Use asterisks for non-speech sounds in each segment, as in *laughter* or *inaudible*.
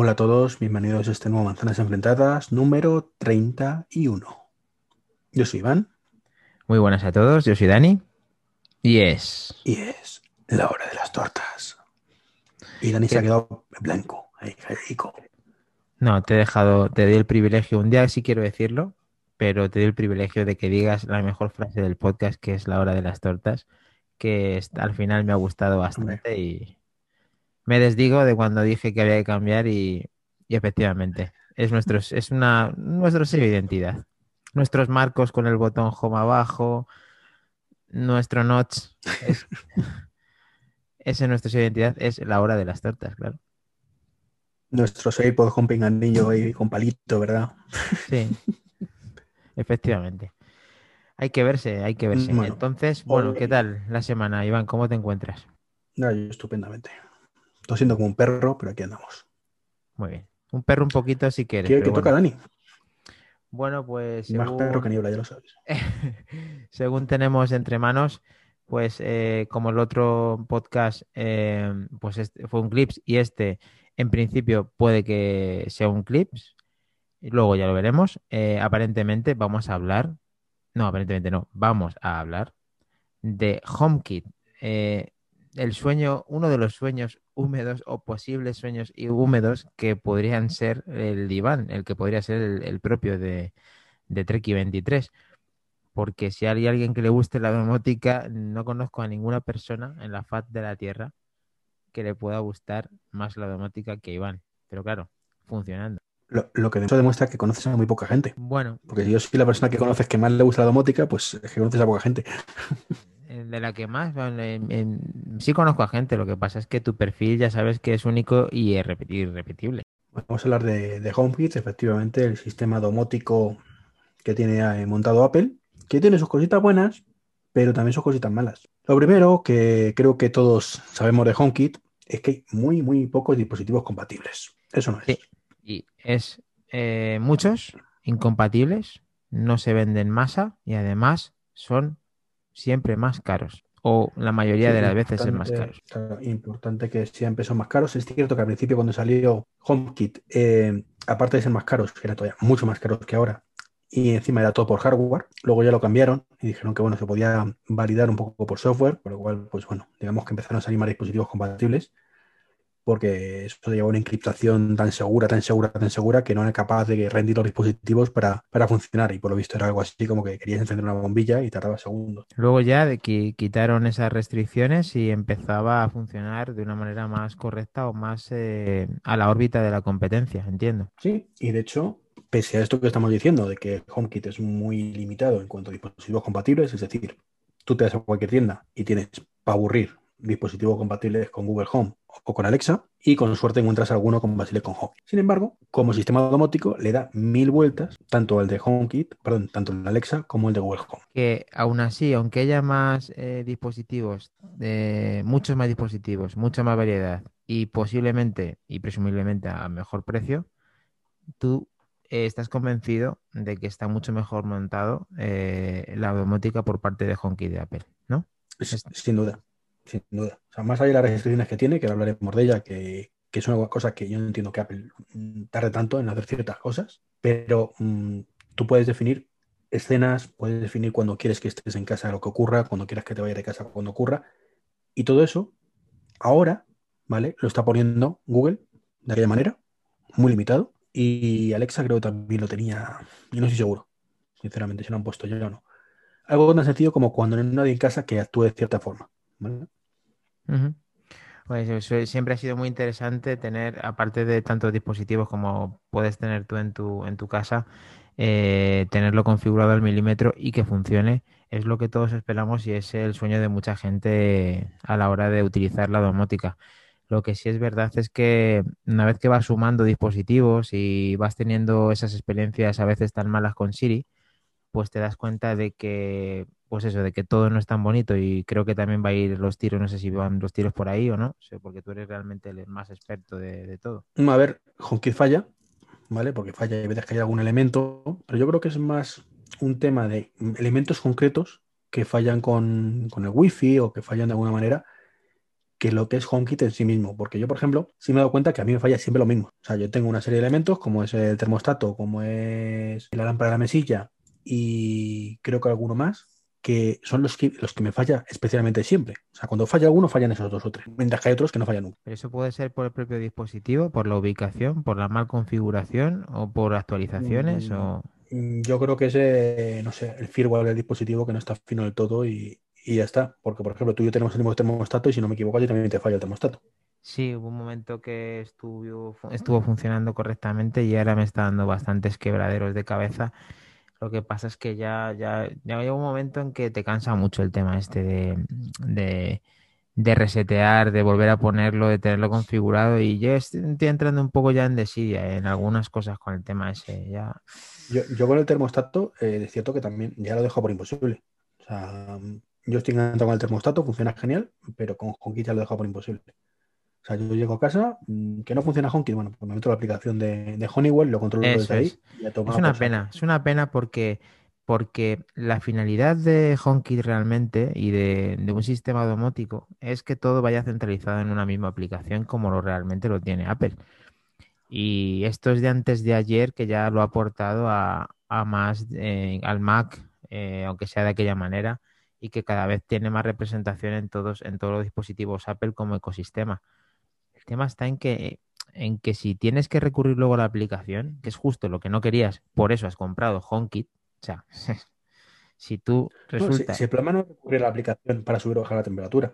Hola a todos, bienvenidos a este nuevo Manzanas Enfrentadas número 31. Yo soy Iván. Muy buenas a todos, yo soy Dani. Y es. Y es la hora de las tortas. Y Dani se ha quedado en blanco. Ahí, rico. No, te he dejado, te doy el privilegio, un día sí quiero decirlo, pero te doy el privilegio de que digas la mejor frase del podcast, que es la hora de las tortas, que al final me ha gustado bastante y me desdigo de cuando dije que había que cambiar y, efectivamente, es, nuestro, es una, nuestro sello de identidad. Nuestros marcos con el botón home abajo, nuestro notch, es, *laughs* ese es nuestro sello de identidad, es la hora de las tortas, claro. Nuestro iPod con pinganillo y con palito, ¿verdad? Sí, efectivamente. Hay que verse, hay que verse. Entonces, bueno, ¿qué tal la semana, Iván? ¿Cómo te encuentras? No, estupendamente. Estoy siendo como un perro, pero aquí andamos. Muy bien. Un perro un poquito si quieres. ¿Qué, toca, Dani? Bueno, pues. Más perro que niebla, ya lo sabes. *laughs* según tenemos entre manos, pues eh, como el otro podcast, eh, pues este fue un clips y este, en principio, puede que sea un clips. Y luego ya lo veremos. Eh, aparentemente vamos a hablar. No, aparentemente no. Vamos a hablar de HomeKit el sueño, uno de los sueños húmedos o posibles sueños húmedos que podrían ser el diván, el que podría ser el, propio de, de Treki 23. Porque si hay alguien que le guste la domótica, no conozco a ninguna persona en la faz de la Tierra que le pueda gustar más la domótica que Iván. Pero claro, funcionando. Lo, lo, que demuestra que conoces a muy poca gente. Bueno. Porque si yo soy la persona que conoces que más le gusta la domótica, pues es que conoces a poca gente. *laughs* de la que más, sí conozco a gente, lo que pasa es que tu perfil ya sabes que es único y irrepetible. Vamos a hablar de, de HomeKit, efectivamente, el sistema domótico que tiene eh, montado Apple, que tiene sus cositas buenas, pero también sus cositas malas. Lo primero que creo que todos sabemos de HomeKit es que hay muy, muy pocos dispositivos compatibles. Eso no es. Sí, y es eh, muchos incompatibles, no se venden masa y además son siempre más caros. O la mayoría de las veces es más caros. importante que siempre son más caros. Es cierto que al principio cuando salió HomeKit, eh, aparte de ser más caros, que era todavía mucho más caros que ahora, y encima era todo por hardware. Luego ya lo cambiaron y dijeron que bueno, se podía validar un poco por software, por lo cual, pues bueno, digamos que empezaron a salir más dispositivos compatibles porque eso lleva una encriptación tan segura, tan segura, tan segura que no era capaz de rendir los dispositivos para, funcionar. Y por lo visto era algo así como que querías encender una bombilla y tardaba segundos. Luego ya de que quitaron esas restricciones y empezaba a funcionar de una manera más correcta o más eh, a la órbita de la competencia, entiendo. Sí, y de hecho, pese a esto que estamos diciendo, de que HomeKit es muy limitado en cuanto a dispositivos compatibles, es decir, tú te vas a cualquier tienda y tienes para aburrir dispositivos compatibles con Google Home o con Alexa y con suerte encuentras alguno con Basile con Home. Sin embargo, como sistema domótico le da mil vueltas tanto el de HomeKit, perdón, tanto el de Alexa como el de Google Home. Que aún así, aunque haya más eh, dispositivos, muchos más dispositivos, mucha más variedad y posiblemente y presumiblemente a mejor precio, tú eh, estás convencido de que está mucho mejor montado eh, la domótica por parte de HomeKit de Apple, ¿no? Sin duda sin duda. O sea, más allá de las restricciones que tiene, que hablaremos de ella, que, es una cosa que yo no entiendo que Apple tarde tanto en hacer ciertas cosas, pero mm, tú puedes definir escenas, puedes definir cuando quieres que estés en casa lo que ocurra, cuando quieras que te vayas de casa cuando ocurra, y todo eso ahora, ¿vale? Lo está poniendo Google de aquella manera, muy limitado, y Alexa creo que también lo tenía, yo no estoy seguro, sinceramente, si lo han puesto yo o no. Algo tan sencillo como cuando no hay nadie en casa que actúe de cierta forma. ¿vale? Pues siempre ha sido muy interesante tener, aparte de tantos dispositivos como puedes tener tú en tu, en tu casa, eh, tenerlo configurado al milímetro y que funcione. Es lo que todos esperamos y es el sueño de mucha gente a la hora de utilizar la domótica. Lo que sí es verdad es que una vez que vas sumando dispositivos y vas teniendo esas experiencias a veces tan malas con Siri, pues te das cuenta de que pues eso, de que todo no es tan bonito y creo que también va a ir los tiros, no sé si van los tiros por ahí o no, porque tú eres realmente el más experto de, todo. A ver, HomeKit falla, ¿vale? Porque falla y veces que hay algún elemento, pero yo creo que es más un tema de elementos concretos que fallan con, con el wifi o que fallan de alguna manera que lo que es HomeKit en sí mismo. Porque yo, por ejemplo, sí me he dado cuenta que a mí me falla siempre lo mismo. O sea, yo tengo una serie de elementos, como es el termostato, como es la lámpara de la mesilla y creo que alguno más, que son los que, los que me falla especialmente siempre. O sea, cuando falla alguno, fallan esos dos o tres. Mientras que hay otros que no fallan nunca. Pero eso puede ser por el propio dispositivo, por la ubicación, por la mal configuración o por actualizaciones Mm, o... mm, Yo creo que es, no sé, el firmware del dispositivo que no está fino del todo y, y ya está. Porque, por ejemplo, tú y yo tenemos el mismo termostato y si no me equivoco, yo también te falla el termostato. Sí, hubo un momento que estuvo, estuvo funcionando correctamente y ahora me está dando bastantes quebraderos de cabeza. Lo que pasa es que ya, ya, ya llega un momento en que te cansa mucho el tema este de, de, resetear, de volver a ponerlo, de tenerlo configurado y yo estoy entrando un poco ya en desidia en algunas cosas con el tema ese. Ya, Yo, yo con el termostato, eh, es cierto que también ya lo dejo por imposible. O sea, yo estoy encantado con el termostato, funciona genial, pero con HomeKit ya lo dejo por imposible. O sea, yo llego a casa, mm, que no funciona HomeKit, bueno, pues me meto la aplicación de, de Honeywell, lo controlo Eso desde ahí es. y Es una pena, es una pena porque, porque la finalidad de HomeKit realmente y de, de un sistema domótico es que todo vaya centralizado en una misma aplicación como lo realmente lo tiene Apple. Y esto es de antes de ayer que ya lo ha aportado a, a más eh, al Mac, eh, aunque sea de aquella manera, y que cada vez tiene más representación en todos, en todos los dispositivos Apple como ecosistema. El tema está en que, en que si tienes que recurrir luego a la aplicación, que es justo lo que no querías, por eso has comprado HomeKit, o sea, *laughs* si tú No, si, resulta... si el problema no es recurrir a la aplicación para subir o bajar la temperatura,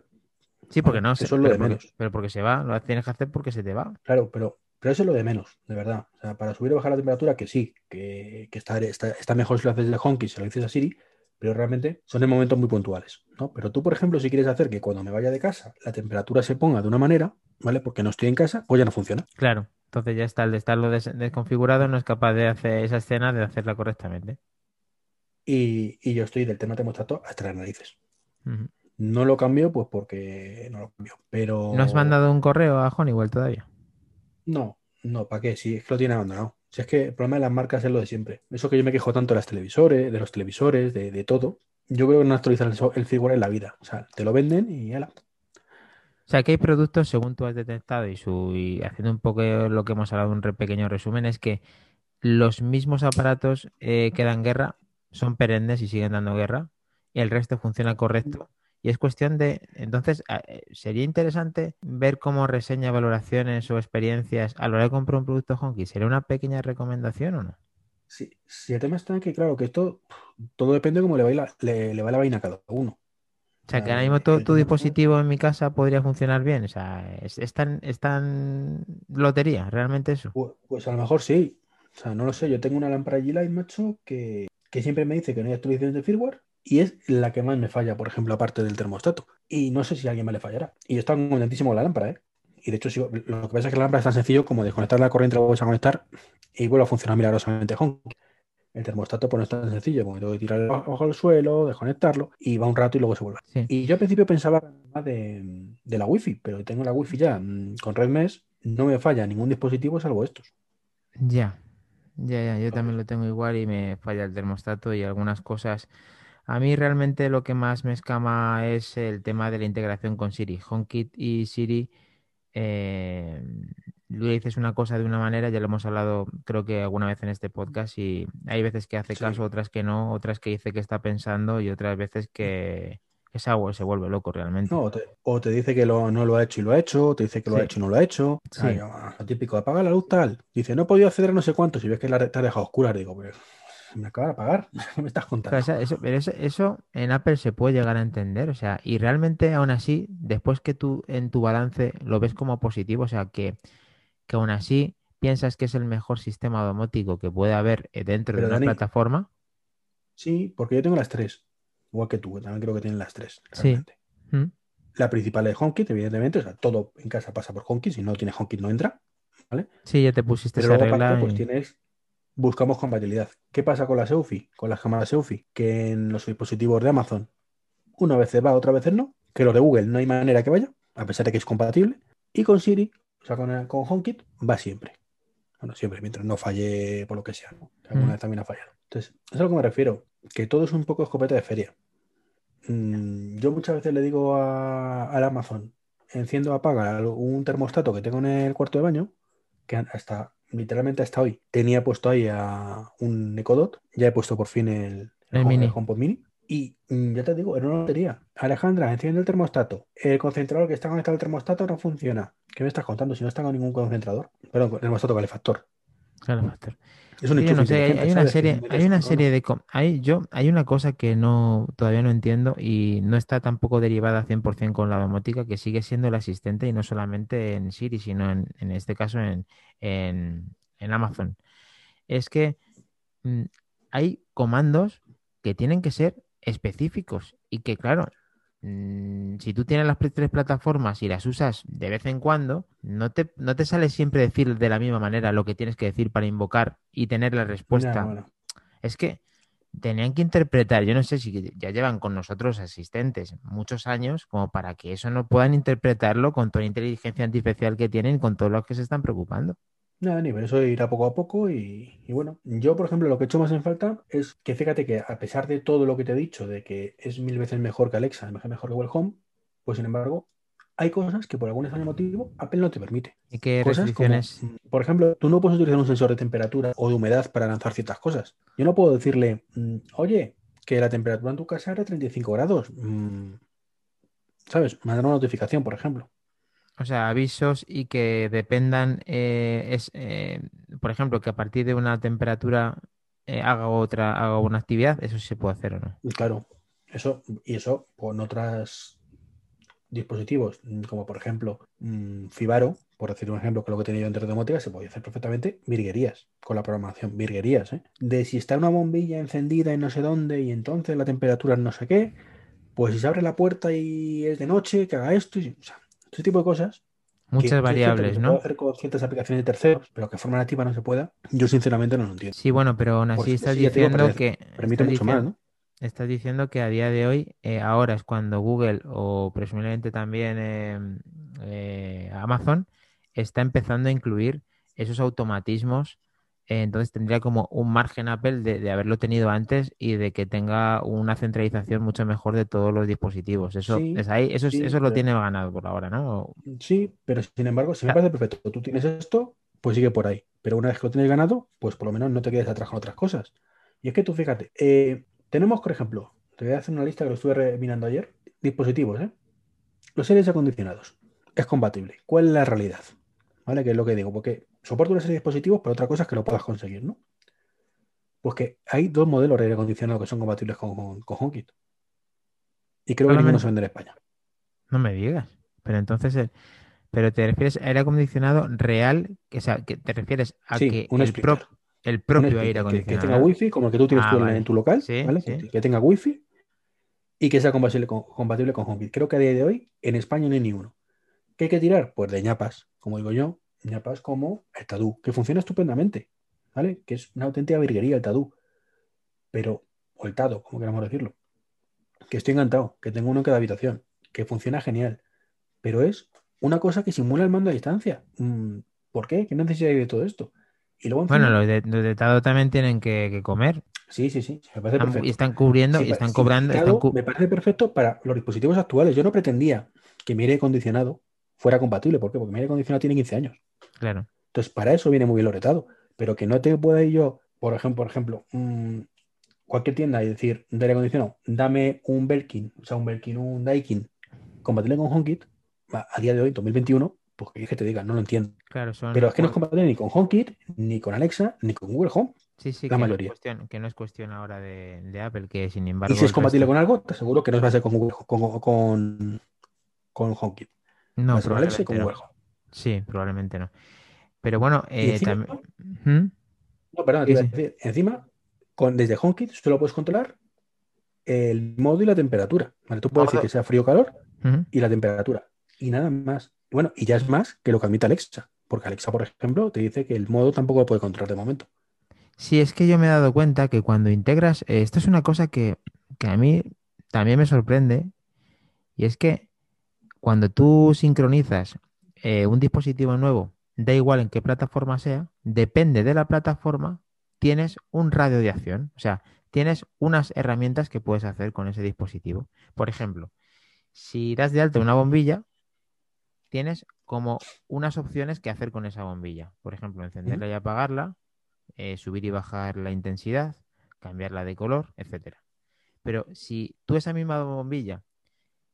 Sí, porque no, se- Eso es lo de porque, menos. pero porque se va, lo tienes que hacer porque se te va. Claro, pero, pero eso es lo de menos, de verdad. O sea, para subir o bajar la temperatura, que sí, que, que está, está, está mejor si lo haces de HomeKit, si lo dices a Siri, pero realmente son en momentos muy puntuales, ¿no? Pero tú, por ejemplo, si quieres hacer que cuando me vaya de casa la temperatura se ponga de una manera, ¿vale? Porque no estoy en casa, pues ya no funciona. Claro, entonces ya está, el de estarlo des- desconfigurado no es capaz de hacer esa escena, de hacerla correctamente. Y, y yo estoy del tema termostato hasta las narices. No lo cambio, pues porque no lo cambio. Pero ¿No has mandado un correo a Honeywell todavía? no, no, ¿para qué? Si es que lo tiene abandonado. Si es que el problema de las marcas es lo de siempre. Eso que yo me quejo tanto de las televisores, de los televisores, de, todo. Yo creo que no actualizan el, firmware en la vida. O sea, te lo venden y ya O sea, que hay productos, según tú has detectado y, su, y haciendo un poco lo que hemos hablado, un pequeño resumen, es que los mismos aparatos eh, que dan guerra son perennes y siguen dando guerra, y el resto funciona correcto. Y es cuestión de, entonces, eh, sería interesante ver cómo reseña valoraciones o experiencias a la hora de comprar un producto Honky. ¿Sería una pequeña recomendación o no? Sí, sí, el tema está en que, claro, que esto todo depende de cómo le va la, le, le va la vaina a cada uno. O sea, que Ah, ahora mismo el tu dispositivo en mi casa podría funcionar bien. O sea, es, es tan, es tan lotería, realmente eso. Pues, pues a lo mejor sí. O sea, no lo sé. Yo tengo una lámpara G-Lite, macho, que, que siempre me dice que no hay actualizaciones de firmware y es la que más me falla, por ejemplo, aparte del termostato. Y no sé si a alguien más le fallará. Y yo estaba contentísimo con la lámpara, ¿eh? Y de hecho, lo que pasa es que la lámpara es tan sencillo como desconectar la corriente, la vuelves a conectar y vuelve a funcionar milagrosamente. El termostato pues no es tan sencillo, porque tengo que tirar abajo al suelo, desconectarlo y va un rato y luego se vuelve. Sí. Y yo al principio pensaba más de, de la wifi, pero tengo la wifi ya mm, con red mesh, no me falla ningún dispositivo salvo estos. Ya, ya, ya, yo también lo tengo igual y me falla el termostato y algunas cosas. A mí realmente lo que más me escama es el tema de la integración con Siri. HomeKit y Siri, eh, le dices una cosa de una manera, ya lo hemos hablado creo que alguna vez en este podcast y hay veces que hace Sí. caso, otras que no, otras que dice que está pensando y otras veces que, que se, se vuelve loco realmente. No, o, te, o te dice que lo- no lo ha hecho y lo ha hecho, o te dice que lo Sí. ha hecho y no lo ha hecho. Sí. yo, lo típico, apaga la luz tal. Dice, no he podido acceder a no sé cuánto. Si ves que la te ha dejado oscura, digo, pues me acaba de apagar. ¿Qué *laughs* me estás contando? Eso, pero eso, eso en Apple se puede llegar a entender, o sea, y realmente aún así, después que tú en tu balance lo ves como positivo, o sea, que, que aún así piensas que es el mejor sistema domótico que puede haber eh, dentro de una plataforma, Sí, porque yo tengo las tres. Igual que tú, también creo que tienen las tres. Sí. realmente. ¿Mm? La principal es HomeKit, evidentemente. O sea, todo en casa pasa por HomeKit. Si no tiene HomeKit, no entra. sí, ya te pusiste Pero esa luego regla pues tienes, buscamos compatibilidad. ¿Qué pasa con la SEUFI? Con las cámaras SEUFI, que en los dispositivos de Amazon una vez va, otra vez no, que los de Google no hay manera que vaya, a pesar de que es compatible, y con Siri, o sea, con, con HomeKit, va siempre. Bueno, siempre, mientras no falle por lo que sea, ¿no? Que alguna Mm. vez también ha fallado. Entonces, es a lo que me refiero, que todo es un poco escopeta de feria. Mm, yo muchas veces le digo a, al Amazon, enciendo apaga un termostato que tengo en el cuarto de baño, que hasta literalmente hasta hoy tenía puesto ahí a un Ecodot, ya he puesto por fin el, El mini. HomePod mini. Y mm, ya te digo, era una lotería. Alejandra, enciende el termostato. El concentrador que está conectado al termostato no funciona. ¿Qué me estás contando? Si no está con ningún concentrador. Perdón, con termostato calefactor. Claro, Factor. Es un Sí, yo enchufe no sé, hay, una serie, hay una serie de hay, yo, hay una cosa que no todavía no entiendo y no está tampoco derivada 100% con la domótica, que sigue siendo el asistente y no solamente en Siri, sino en, en este caso en, en, en Amazon. Es que mm, hay comandos que tienen que ser específicos y que, claro, mm, si tú tienes las tres plataformas y las usas de vez en cuando, no te, no te sale siempre decir de la misma manera lo que tienes que decir para invocar y tener la respuesta. Ya, bueno. Es que tenían que interpretar, yo no sé si ya llevan con nosotros asistentes muchos años como para que eso no puedan interpretarlo con toda la inteligencia artificial que tienen y con todos los que se están preocupando. Nada, ni pero eso irá poco a poco y, y bueno, yo por ejemplo lo que he hecho más en falta es que fíjate que a pesar de todo lo que te he dicho, de que es mil veces mejor que Alexa, mejor mejor que Google Home, pues sin embargo hay cosas que por algún extraño motivo Apple no te permite. ¿Y qué Cosas restricciones? mm, por ejemplo, tú no puedes utilizar un sensor de temperatura o de humedad para lanzar ciertas cosas. Yo no puedo decirle, mm, oye, que la temperatura en tu casa era 35 grados. Mm, ¿Sabes? Mandar una notificación, por ejemplo. O sea, avisos y que dependan, eh, es, eh, por ejemplo, que a partir de una temperatura eh, haga otra, haga una actividad, eso sí se puede hacer o no. Y Claro, eso, y eso con otros dispositivos, mm, como por ejemplo mm, Fibaro, por decir un ejemplo que lo que tenía yo en domótica, se podía hacer perfectamente virguerías con la programación, virguerías, ¿eh? De si está una bombilla encendida en no sé dónde y entonces la temperatura no sé qué, pues si se abre la puerta y es de noche, que haga esto, y, o sea, ese tipo de cosas. Muchas variables, se ¿no? puede hacer con ciertas aplicaciones de terceros, pero que de forma nativa no se pueda, yo sinceramente no lo entiendo. Sí, bueno, pero aún Por así estás sí, te digo, diciendo que Permite estás mucho más, ¿no? estás diciendo que a día de hoy, eh, ahora es cuando Google o presumiblemente también eh, eh, Amazon está empezando a incluir esos automatismos. Entonces tendría como un margen Apple de, de haberlo tenido antes y de que tenga una centralización mucho mejor de todos los dispositivos. Eso Sí, es ahí, eso, es- sí, eso lo pero- tiene ganado por ahora, ¿no? Sí, pero sin embargo, si me Ah. parece perfecto, tú tienes esto, pues sigue por ahí. Pero una vez que lo tienes ganado, pues por lo menos no te quedes atrás con otras cosas. Y es que tú fíjate, eh, tenemos, por ejemplo, te voy a hacer una lista que lo estuve mirando ayer, dispositivos, ¿eh? Los aires acondicionados. Es compatible. ¿Cuál es la realidad? ¿Vale? Que es lo que digo, porque soporto una serie de dispositivos, pero otra cosa es que lo puedas conseguir, ¿no? Pues que hay dos modelos de aire acondicionado que son compatibles con, con, con HomeKit. Y creo que ninguno Solamente- se vende en España. No me digas. Pero entonces, eh, pero te refieres a aire acondicionado real, que, o sea, que te refieres a Sí, que un el, pro- el propio aire que- que, acondicionado. tenga wifi, como el que tú tienes Ah, tú en, vale. en tu local, Sí, ¿vale? sí. Que, que tenga wifi y que sea compatible con, compatible con HomeKit. Creo que a día de hoy en España no hay ni uno. ¿Qué hay que tirar? Pues de ñapas, como digo yo, ñapas como el Tadú, que funciona estupendamente, ¿vale? Que es una auténtica virguería el Tadú. Pero, o el Tado, como queramos decirlo. Que estoy encantado, que tengo uno en cada habitación, que funciona genial. Pero es una cosa que simula el mando a distancia. Mm, ¿Por qué? ¿Qué necesidad hay de todo esto? Y luego Bueno, encima- los de, los de Tado también tienen que, que comer. Sí, sí, sí, me parece Están- perfecto. y están cubriendo Sí, y pa- están sí, cobrando. Tado están cu- me parece perfecto para los dispositivos actuales. Yo no pretendía que mi aire acondicionado fuera compatible. ¿Por qué? Porque mi aire acondicionado tiene 15 años. Claro. Entonces, para eso viene muy bien loretado. Pero que no te pueda ir yo, por ejemplo, por ejemplo, mm, cualquier tienda y decir de aire acondicionado, dame un Belkin, o sea, un Belkin, un Daikin compatible con HomeKit, a día de hoy, 2021, pues que es que te diga, no lo entiendo. Claro, son. Pero es que no es compatible ni con HomeKit, ni con Alexa, ni con Google Home. Sí, sí, la que mayoría. No es cuestión, que no es cuestión ahora de, de Apple, que sin embargo. Y si es compatible resto- con algo, te aseguro que no va a ser con Google, con, con, con HomeKit. No, con Alexa y probablemente con no. Google Home. Sí, probablemente no. Pero bueno, eh, encima- también. ¿Mm? No, perdón, te Sí, iba a sí. decir, encima, con, desde HomeKit solo puedes controlar el modo y la temperatura. ¿vale? Tú puedes decir que sea frío o calor y la temperatura. Y nada más. Bueno, y ya es más que lo que admite Alexa. Porque Alexa, por ejemplo, te dice que el modo tampoco lo puede controlar de momento. Sí, es que yo me he dado cuenta que cuando integras, eh, esto es una cosa que, que a mí también me sorprende, y es que cuando tú sincronizas eh, un dispositivo nuevo, da igual en qué plataforma sea, depende de la plataforma, tienes un radio de acción, o sea, tienes unas herramientas que puedes hacer con ese dispositivo. Por ejemplo, si das de alta una bombilla, tienes como unas opciones que hacer con esa bombilla. Por ejemplo, encenderla y apagarla, eh, subir y bajar la intensidad, cambiarla de color, etcétera. Pero si tú esa misma bombilla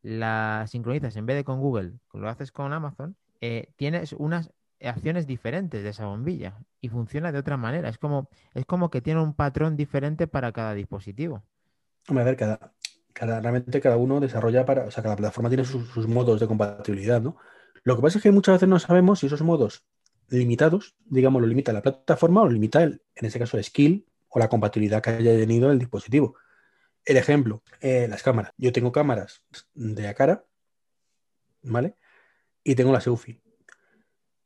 la sincronizas en vez de con Google, lo haces con Amazon, eh, tienes unas acciones diferentes de esa bombilla y funciona de otra manera. Es como, es como que tiene un patrón diferente para cada dispositivo. a ver, cada, realmente cada uno desarrolla para, o sea, cada plataforma tiene sus, modos de compatibilidad, ¿no? Lo que pasa es que muchas veces no sabemos si esos modos limitados, digamos, lo limita la plataforma o limita, el, en este caso, el skill o la compatibilidad que haya tenido el dispositivo. El ejemplo, eh, las cámaras. Yo tengo cámaras de la cara, ¿vale? Y tengo la SEUFI.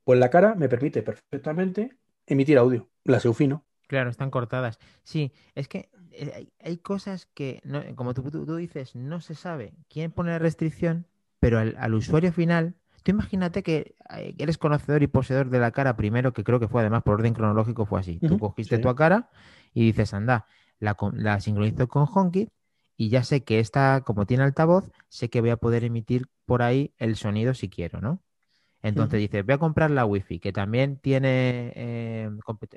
Pues la cara me permite perfectamente emitir audio. La SEUFI no. Claro, están cortadas. Sí, es que eh, hay, cosas que, como tú, tú, dices, no se sabe quién pone la restricción, pero al, usuario final, tú imagínate que eh, eres conocedor y poseedor de la cara primero, que creo que fue además por orden cronológico, fue así. tú cogiste tu cara y dices, anda, la, la sincronizo con HomeKit y ya sé que esta, como tiene altavoz, sé que voy a poder emitir por ahí el sonido si quiero, ¿no? Entonces dices, voy a comprar la Wi-Fi, que también tiene eh,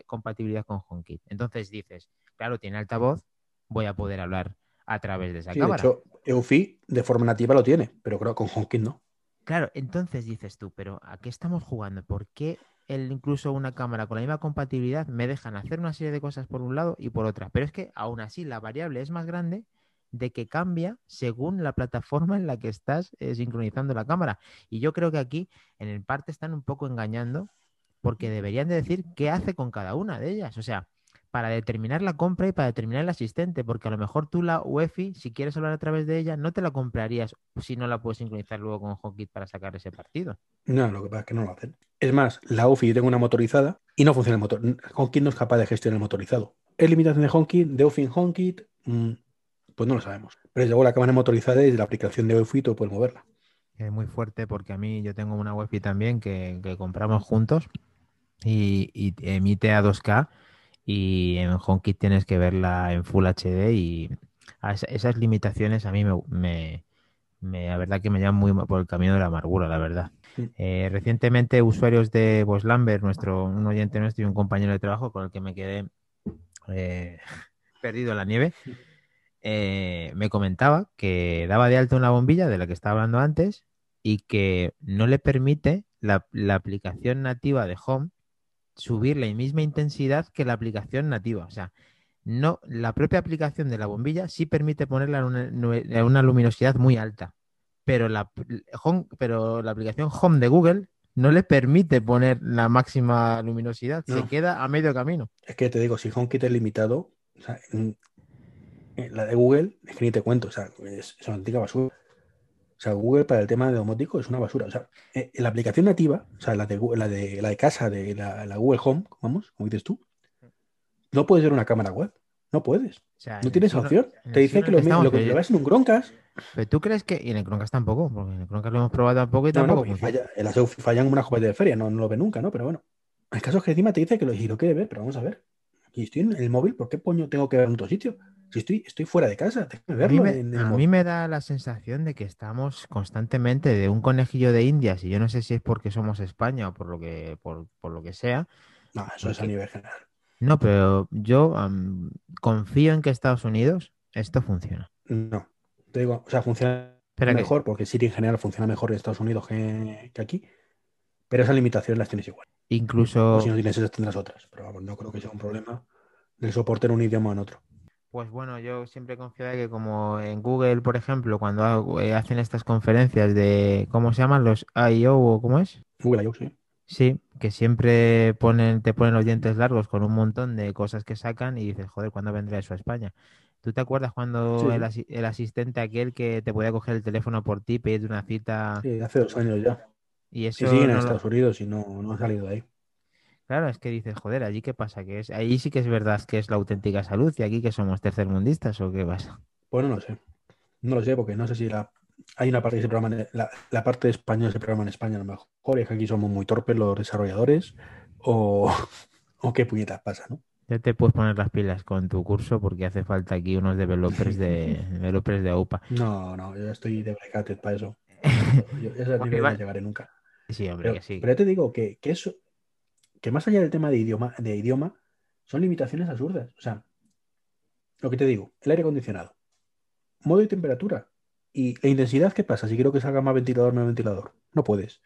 compatibilidad con HomeKit. Entonces dices, claro, tiene altavoz, voy a poder hablar a través de esa cámara. De hecho, EUFI de forma nativa lo tiene, pero creo que con HomeKit no. Claro, entonces dices tú, pero ¿a qué estamos jugando? ¿Por qué el, incluso una cámara con la misma compatibilidad me dejan hacer una serie de cosas por un lado y por otra? Pero es que aún así la variable es más grande de que cambia según la plataforma en la que estás eh, sincronizando la cámara. Y yo creo que aquí en el parte están un poco engañando porque deberían de decir qué hace con cada una de ellas. O sea, para determinar la compra y para determinar el asistente, porque a lo mejor tú la UEFI, si quieres hablar a través de ella, no te la comprarías si no la puedes sincronizar luego con HomeKit para sacar ese partido. No, lo que pasa es que no lo hacen. Es más, la UEFI yo tengo una motorizada y no funciona el motor. HomeKit no es capaz de gestionar el motorizado. Es limitación de HomeKit, de UEFI en HomeKit, mm, pues no lo sabemos. Pero luego la cámara motorizada y la aplicación de UEFI tú puedes moverla. Es muy fuerte porque a mí yo tengo una UEFI también que, compramos juntos y, y emite a 2K y en HomeKit tienes que verla en Full HD y esas limitaciones a mí me, me, la verdad que me llaman muy por el camino de la amargura, la verdad. Eh, recientemente usuarios de Bos Lambert, nuestro, un oyente nuestro y un compañero de trabajo con el que me quedé eh, *laughs* perdido en la nieve, eh, me comentaba que daba de alta una bombilla de la que estaba hablando antes y que no le permite la, la aplicación nativa de Home subir la misma intensidad que la aplicación nativa. O sea, no, la propia aplicación de la bombilla sí permite ponerla en una, luminosidad muy alta, pero la, pero la aplicación Home de Google no le permite poner la máxima luminosidad, se queda a medio camino. Es que te digo, si HomeKit es limitado, la de Google, es que ni te cuento, o sea, es, es una antigua basura. O sea, Google para el tema de domótico es una basura. O sea, eh, la aplicación nativa, o sea, la de, la de, la de casa, de la, Google Home, vamos, como dices tú, no puedes ver una cámara web. No puedes. no tienes opción. Te dice que lo, lo que ves en un Chromecast. Pero tú crees que. Y en el Chromecast tampoco, porque en el Chromecast lo hemos probado tampoco y tampoco. No, falla, en la fallan una juguete de feria, no, no, lo ve nunca, ¿no? Pero bueno. El caso es que encima te dice que lo, y lo quiere ver, pero vamos a ver. Aquí estoy en el móvil, ¿por qué coño tengo que ver en otro sitio? Si estoy, estoy fuera de casa, a, mí me, a mí me da la sensación de que estamos constantemente de un conejillo de indias, y yo no sé si es porque somos España o por lo que, por, lo que sea. No, eso es a nivel general. No, pero yo confío en que Estados Unidos esto funciona. No, te digo, o sea, funciona mejor, porque Siri en general funciona mejor en Estados Unidos que, aquí, pero esas limitaciones las tienes igual. Incluso. si no tienes esas, tendrás otras, pero vamos, no creo que sea un problema del soporte en un idioma o en otro. Pues bueno, yo siempre confío en que como en Google, por ejemplo, cuando eh, hacen estas conferencias de, ¿cómo se llaman? Los I.O. o ¿cómo es? Google I.O., sí. Sí, que siempre ponen, te ponen los dientes largos con un montón de cosas que sacan y dices, joder, ¿cuándo vendrá eso a España? ¿Tú te acuerdas cuando el, asistente aquel que te podía coger el teléfono por ti, pedirte una cita? Sí, hace dos años ya. Y eso sí, en Estados Unidos y no, no ha salido de ahí. Claro, es que dices, joder, allí qué pasa, que es, ahí sí que es verdad que es la auténtica salud y aquí que somos tercermundistas o qué pasa. Pues no lo sé. No lo sé, porque no sé si la, hay una parte de ese programa, la, la parte de español se programa en España a lo mejor, es que aquí somos muy torpes los desarrolladores, o, *laughs* o qué puñetas pasa, ¿no? Ya te puedes poner las pilas con tu curso porque hace falta aquí unos developers de *laughs* developers de AUPA. No, no, yo estoy de para eso. *laughs* Yo, esa no llegaré nunca. Sí, hombre, Pero, que sí. pero ya te digo que, que eso, que más allá del tema de idioma, de idioma, son limitaciones absurdas. O sea, lo que te digo, el aire acondicionado, modo y temperatura. ¿Y la intensidad qué pasa si quiero que salga más ventilador, menos ventilador? No puedes.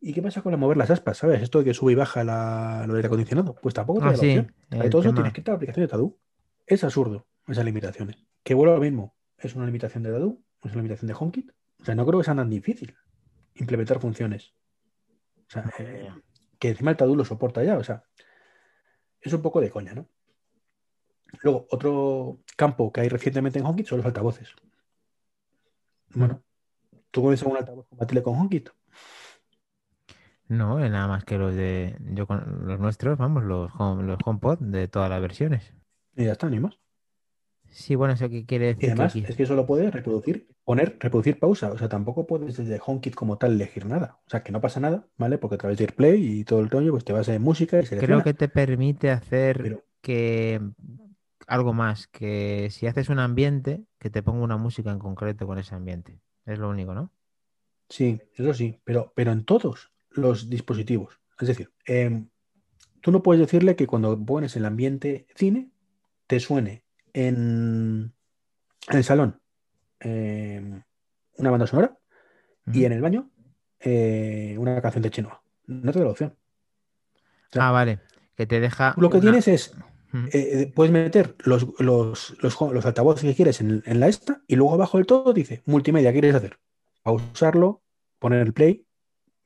¿Y qué pasa con la mover las aspas? ¿Sabes? Esto de que sube y baja la, lo del aire acondicionado. Pues tampoco te Ah, da la sí, opción. Para todo eso tienes que ir a la aplicación de Tadu. Es absurdo esas limitaciones. Que vuelvo a lo mismo. Es una limitación de Tadu, es una limitación de HomeKit. O sea, no creo que sea tan difícil implementar funciones. O sea, eh, que encima el Tadu lo soporta ya. O sea, es un poco de coña, ¿no? Luego, otro campo que hay recientemente en HomeKit son los altavoces. Bueno, ¿tú conoces algún altavoz compatible con HomeKit? No, eh, nada más que los de yo con los nuestros, vamos, los home, los HomePod de todas las versiones. Y ya está, ni más. Sí, bueno, eso qué quiere Y decir que además, aquí- es que solo puedes reproducir, poner, reproducir pausa. O sea, tampoco puedes desde HomeKit como tal elegir nada. O sea, que no pasa nada, ¿vale? Porque a través de AirPlay y todo el rollo, pues te vas en música y creo que te permite hacer Pero- que algo más, que si haces un ambiente, que te ponga una música en concreto con ese ambiente. Es lo único, ¿no? Sí, eso sí, pero, pero en todos los dispositivos. Es decir, em, tú no puedes decirle que cuando pones el ambiente cine, te suene en, en el salón em, una banda sonora y en el baño eh, una canción de Chenoa. No te da la opción. sea, Ah, vale, que te deja lo que una- tienes es, Ujú. eh, puedes meter los, los, los altavoces que quieres en, en la esta y luego abajo del todo dice multimedia, ¿qué quieres hacer? Pausarlo, poner el play,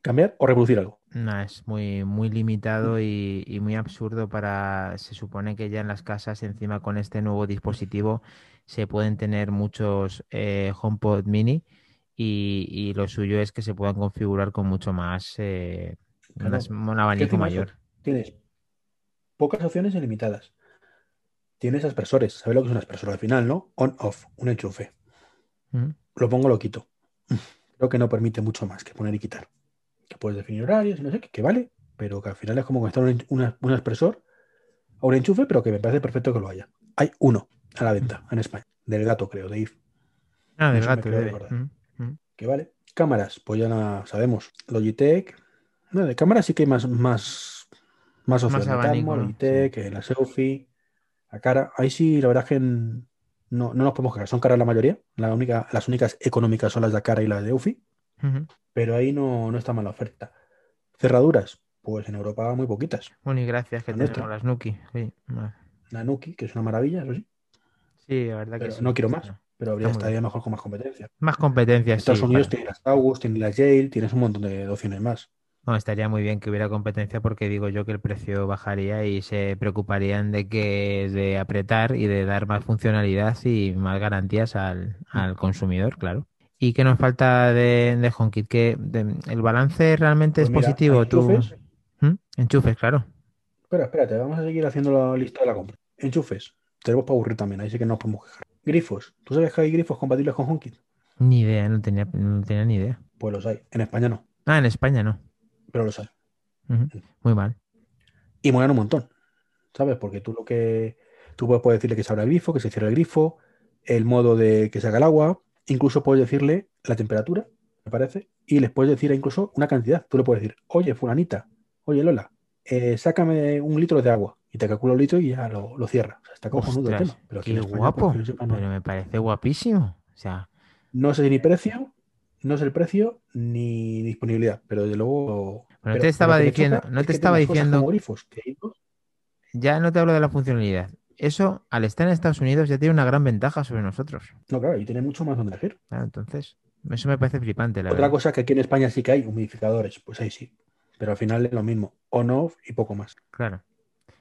cambiar o reproducir algo. No, es muy, muy limitado y, y muy absurdo para... Se supone que ya en las casas, encima con este nuevo dispositivo, se pueden tener muchos eh, HomePod mini y, y lo suyo es que se puedan configurar con mucho más... eh, Claro, unas- un abanico mayor. tienes pocas opciones y limitadas. Tienes aspersores, ¿sabes lo que es un aspersor al final, no? On-off, un enchufe. Ujú. Lo pongo, lo quito. *laughs* Creo que no permite mucho más que poner y quitar. Que puedes definir horarios y no sé qué, que vale, pero que al final es como conectar un, un aspersor a un enchufe, pero que me parece perfecto que lo haya. Hay uno a la venta en España, del gato, creo, de IF, Ah, del gato recordar. Ujú, ujú. que vale. Cámaras, pues ya la sabemos. Logitech. No, de cámaras sí que hay más, más, más opciones. abanico, ¿no? Logitech, eh, la selfie, la cara. Ahí sí, la verdad es que no, no nos podemos quejar. Son caras la mayoría. La única, las únicas económicas son las de cara y las de Pero ahí no, no está mal la oferta. Cerraduras, pues en Europa muy poquitas. Bueno, y gracias que La tenemos nuestra. las Nuki. Sí. La Nuki, que es una maravilla, eso sí, Sí, la verdad que sí. no quiero más. Pero habría, estaría mejor con más competencia. Más competencia, En Estados sí, Unidos para- tienes las August, tienes las Yale, tienes un montón de opciones más. No, estaría muy bien que hubiera competencia porque digo yo que el precio bajaría y se preocuparían de que de apretar y de dar más funcionalidad y más garantías al, al consumidor, claro. ¿Y qué nos falta de, de HomeKit? Que de- el balance realmente Pues es mira, positivo. Tú... enchufes. ¿Mm? Enchufes, claro. Espera, espérate, vamos a seguir haciendo la lista de la compra. Enchufes, tenemos para aburrir también, ahí sí que no nos podemos quejar. Grifos, ¿tú sabes que hay grifos compatibles con HomeKit? Ni idea, no tenía, no tenía ni idea. Pues los hay. En España no, Ah, en España no. pero los hay. Muy mal. Y molan un montón, ¿sabes? Porque tú lo que. Tú puedes, puedes decirle que se abra el grifo, que se cierre el grifo, el modo de que se haga el agua, incluso puedes decirle la temperatura, me parece, y les puedes decir incluso una cantidad. Tú le puedes decir, oye, Fulanita, oye, Lola, eh, sácame un litro de agua. Y te calcula un litro y ya lo, lo cierra. O sea, está cojonudo el tema. Pero qué España, guapo. pues, no hay. Pero me parece guapísimo. O sea, No sé ni precio, no sé el precio ni disponibilidad, pero desde luego. Bueno, pero te estaba diciendo- no es te estaba diciendo- grifos, que ya no te hablo de la funcionalidad. Eso, al estar en Estados Unidos, ya tiene una gran ventaja sobre nosotros. No, claro, y tiene mucho más donde elegir. Claro, entonces, eso me parece flipante, la Otra verdad. cosa que aquí en España sí que hay humidificadores, pues ahí sí. Pero al final es lo mismo, on-off y poco más. Claro.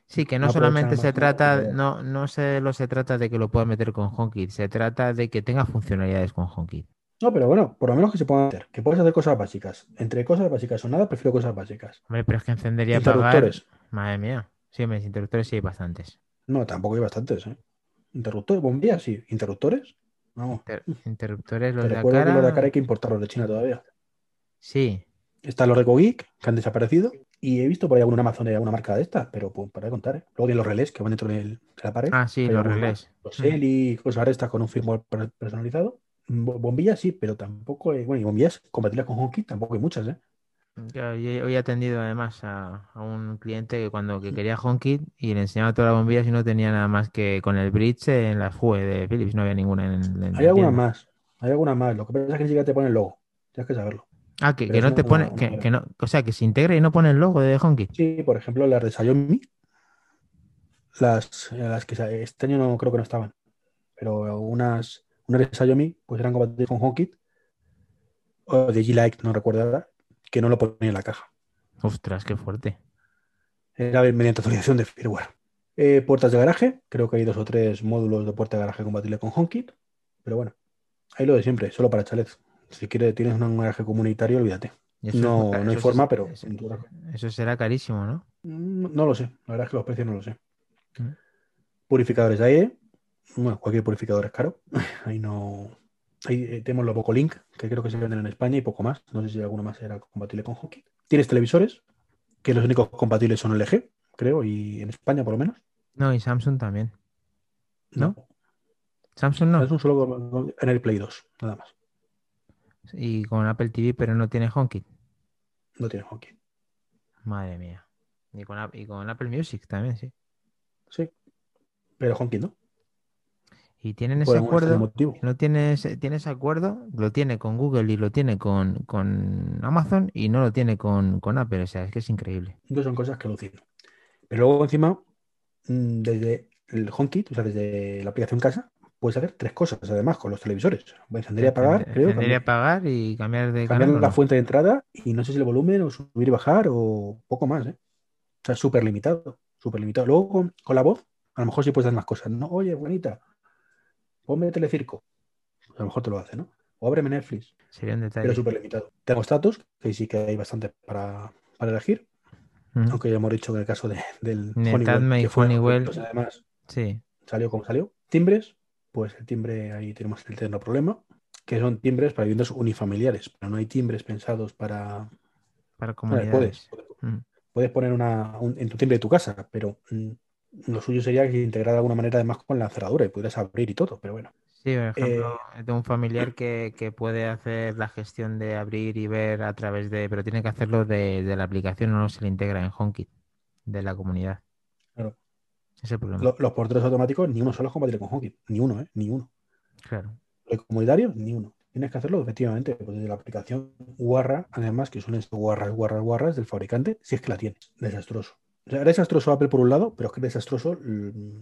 Sí, que no No solamente se trata, no, no solo se trata de que lo puedas meter con HomeKit, se trata de que tenga funcionalidades con HomeKit. No, pero bueno, por lo menos que se puedan hacer, que puedes hacer cosas básicas. Entre cosas básicas o nada, prefiero cosas básicas. Hombre, pero es que encendería. Interruptores. Madre mía. Sí, hombre, interruptores sí hay bastantes. No, tampoco hay bastantes, ¿eh? Interruptores, bombillas, sí. Interruptores. Inter- interruptores, los Te de recuerdo que los de cara. acá hay que importarlos de China todavía. Sí, Están los de Geek, que han desaparecido. Y he visto por ahí alguna Amazon de alguna marca de estas, pero pues, para de contar, ¿eh? Luego tienen los relés que van dentro del- de la pared. Ah, sí, los relés. Los. Eli, cosas de estas con un firmware per- personalizado. Bo- Bombillas sí, pero tampoco hay. Bueno, y bombillas compatibles con HomeKit tampoco hay muchas, ¿eh? Claro, yo hoy he atendido además a, a un cliente que cuando que quería HomeKit y le enseñaba todas las bombillas y no tenía nada más que con el bridge en la FUE de Philips, no había ninguna en, en Hay alguna tienda. más, hay alguna más. Lo que pasa es que ni siquiera te pone el logo. Tienes que saberlo. Ah, que, Pero que es no te una- pone, una que, no, o sea, que se integra y no pone el logo de HomeKit. Sí, por ejemplo, las de Xiaomi, las, las que sa- este año no creo que no estaban, pero unas, unas de Xiaomi pues eran compatibles con HomeKit o de G-Lite, no recuerdo ahora, que no lo ponía en la caja. Ostras, qué fuerte. Era mediante actualización de firmware. Eh, puertas de garaje, creo que hay dos o tres módulos de puerta de garaje compatible con HomeKit, pero bueno, ahí lo de siempre, solo para chalets. Si quieres, tienes un garaje comunitario, olvídate. No, no hay forma, es- pero. Eso será carísimo, ¿no? Mm, No lo sé, la verdad es que los precios no lo sé. Mm. Purificadores de aire, bueno, cualquier purificador es caro. *laughs* Ahí no. Ahí eh, tenemos los Bocolink, que creo que se venden en España y poco más. No sé si alguno más era compatible con HomeKit. Tienes televisores, que los únicos compatibles son LG, creo, y en España por lo menos. No, y Samsung también. ¿No? Samsung Es no. un solo en el Play 2, nada más. Y con Apple TV, pero no tiene HomeKit. No tiene HomeKit. Madre mía. Y con, y con Apple Music también, sí. Sí. Pero HomeKit no. Y tienen ese acuerdo. motivo. No tiene ese, tiene ese acuerdo, lo tiene con Google y lo tiene con, con Amazon y no lo tiene con, con Apple. O sea, es que es increíble. Entonces son cosas que alucino. Pero luego encima, mm, desde el HomeKit, o sea, desde la aplicación casa, puedes hacer tres cosas además con los televisores. Encender y apagar, creo, encender y apagar y cambiar de cambiar canal. ¿o la no? fuente de entrada y no sé si el volumen o subir y bajar o poco más, ¿eh? O sea, súper limitado, súper limitado. Luego con, con la voz, a lo mejor sí puedes hacer más cosas. No, oye, bonita, ponme telecirco. A lo mejor te lo hace, ¿no? O ábreme Netflix, Sería un pero detalle. súper limitado. Termostatos, que sí que hay bastante para, para elegir. Aunque ya hemos dicho que el caso de- del y que fue Honeywell. pues además Sí. salió como salió. Timbres, pues el timbre ahí tenemos el eterno problema, que son timbres para viviendas unifamiliares, pero no hay timbres pensados para... Para comunidades. puedes, puedes poner una, un- en tu timbre de tu casa, pero mm, lo suyo sería que integrar de alguna manera además con la cerradura y pudieras abrir y todo, pero bueno. Sí, por ejemplo, Eh, tengo un familiar que, que puede hacer la gestión de abrir y ver a través de, pero tiene que hacerlo de, de la aplicación, no se le integra en HomeKit de la comunidad. Claro. Ese es el problema. lo- los porteros automáticos, ni uno solo es compatible con HomeKit, ni uno, ¿eh? Ni uno. Claro. Los comunitarios, ni uno. Tienes que hacerlo efectivamente pues desde la aplicación Guarra, además que suelen ser guarras, guarras, guarras del fabricante, si es que la tienes. Desastroso. Era desastroso Apple por un lado, pero es que es desastroso mm,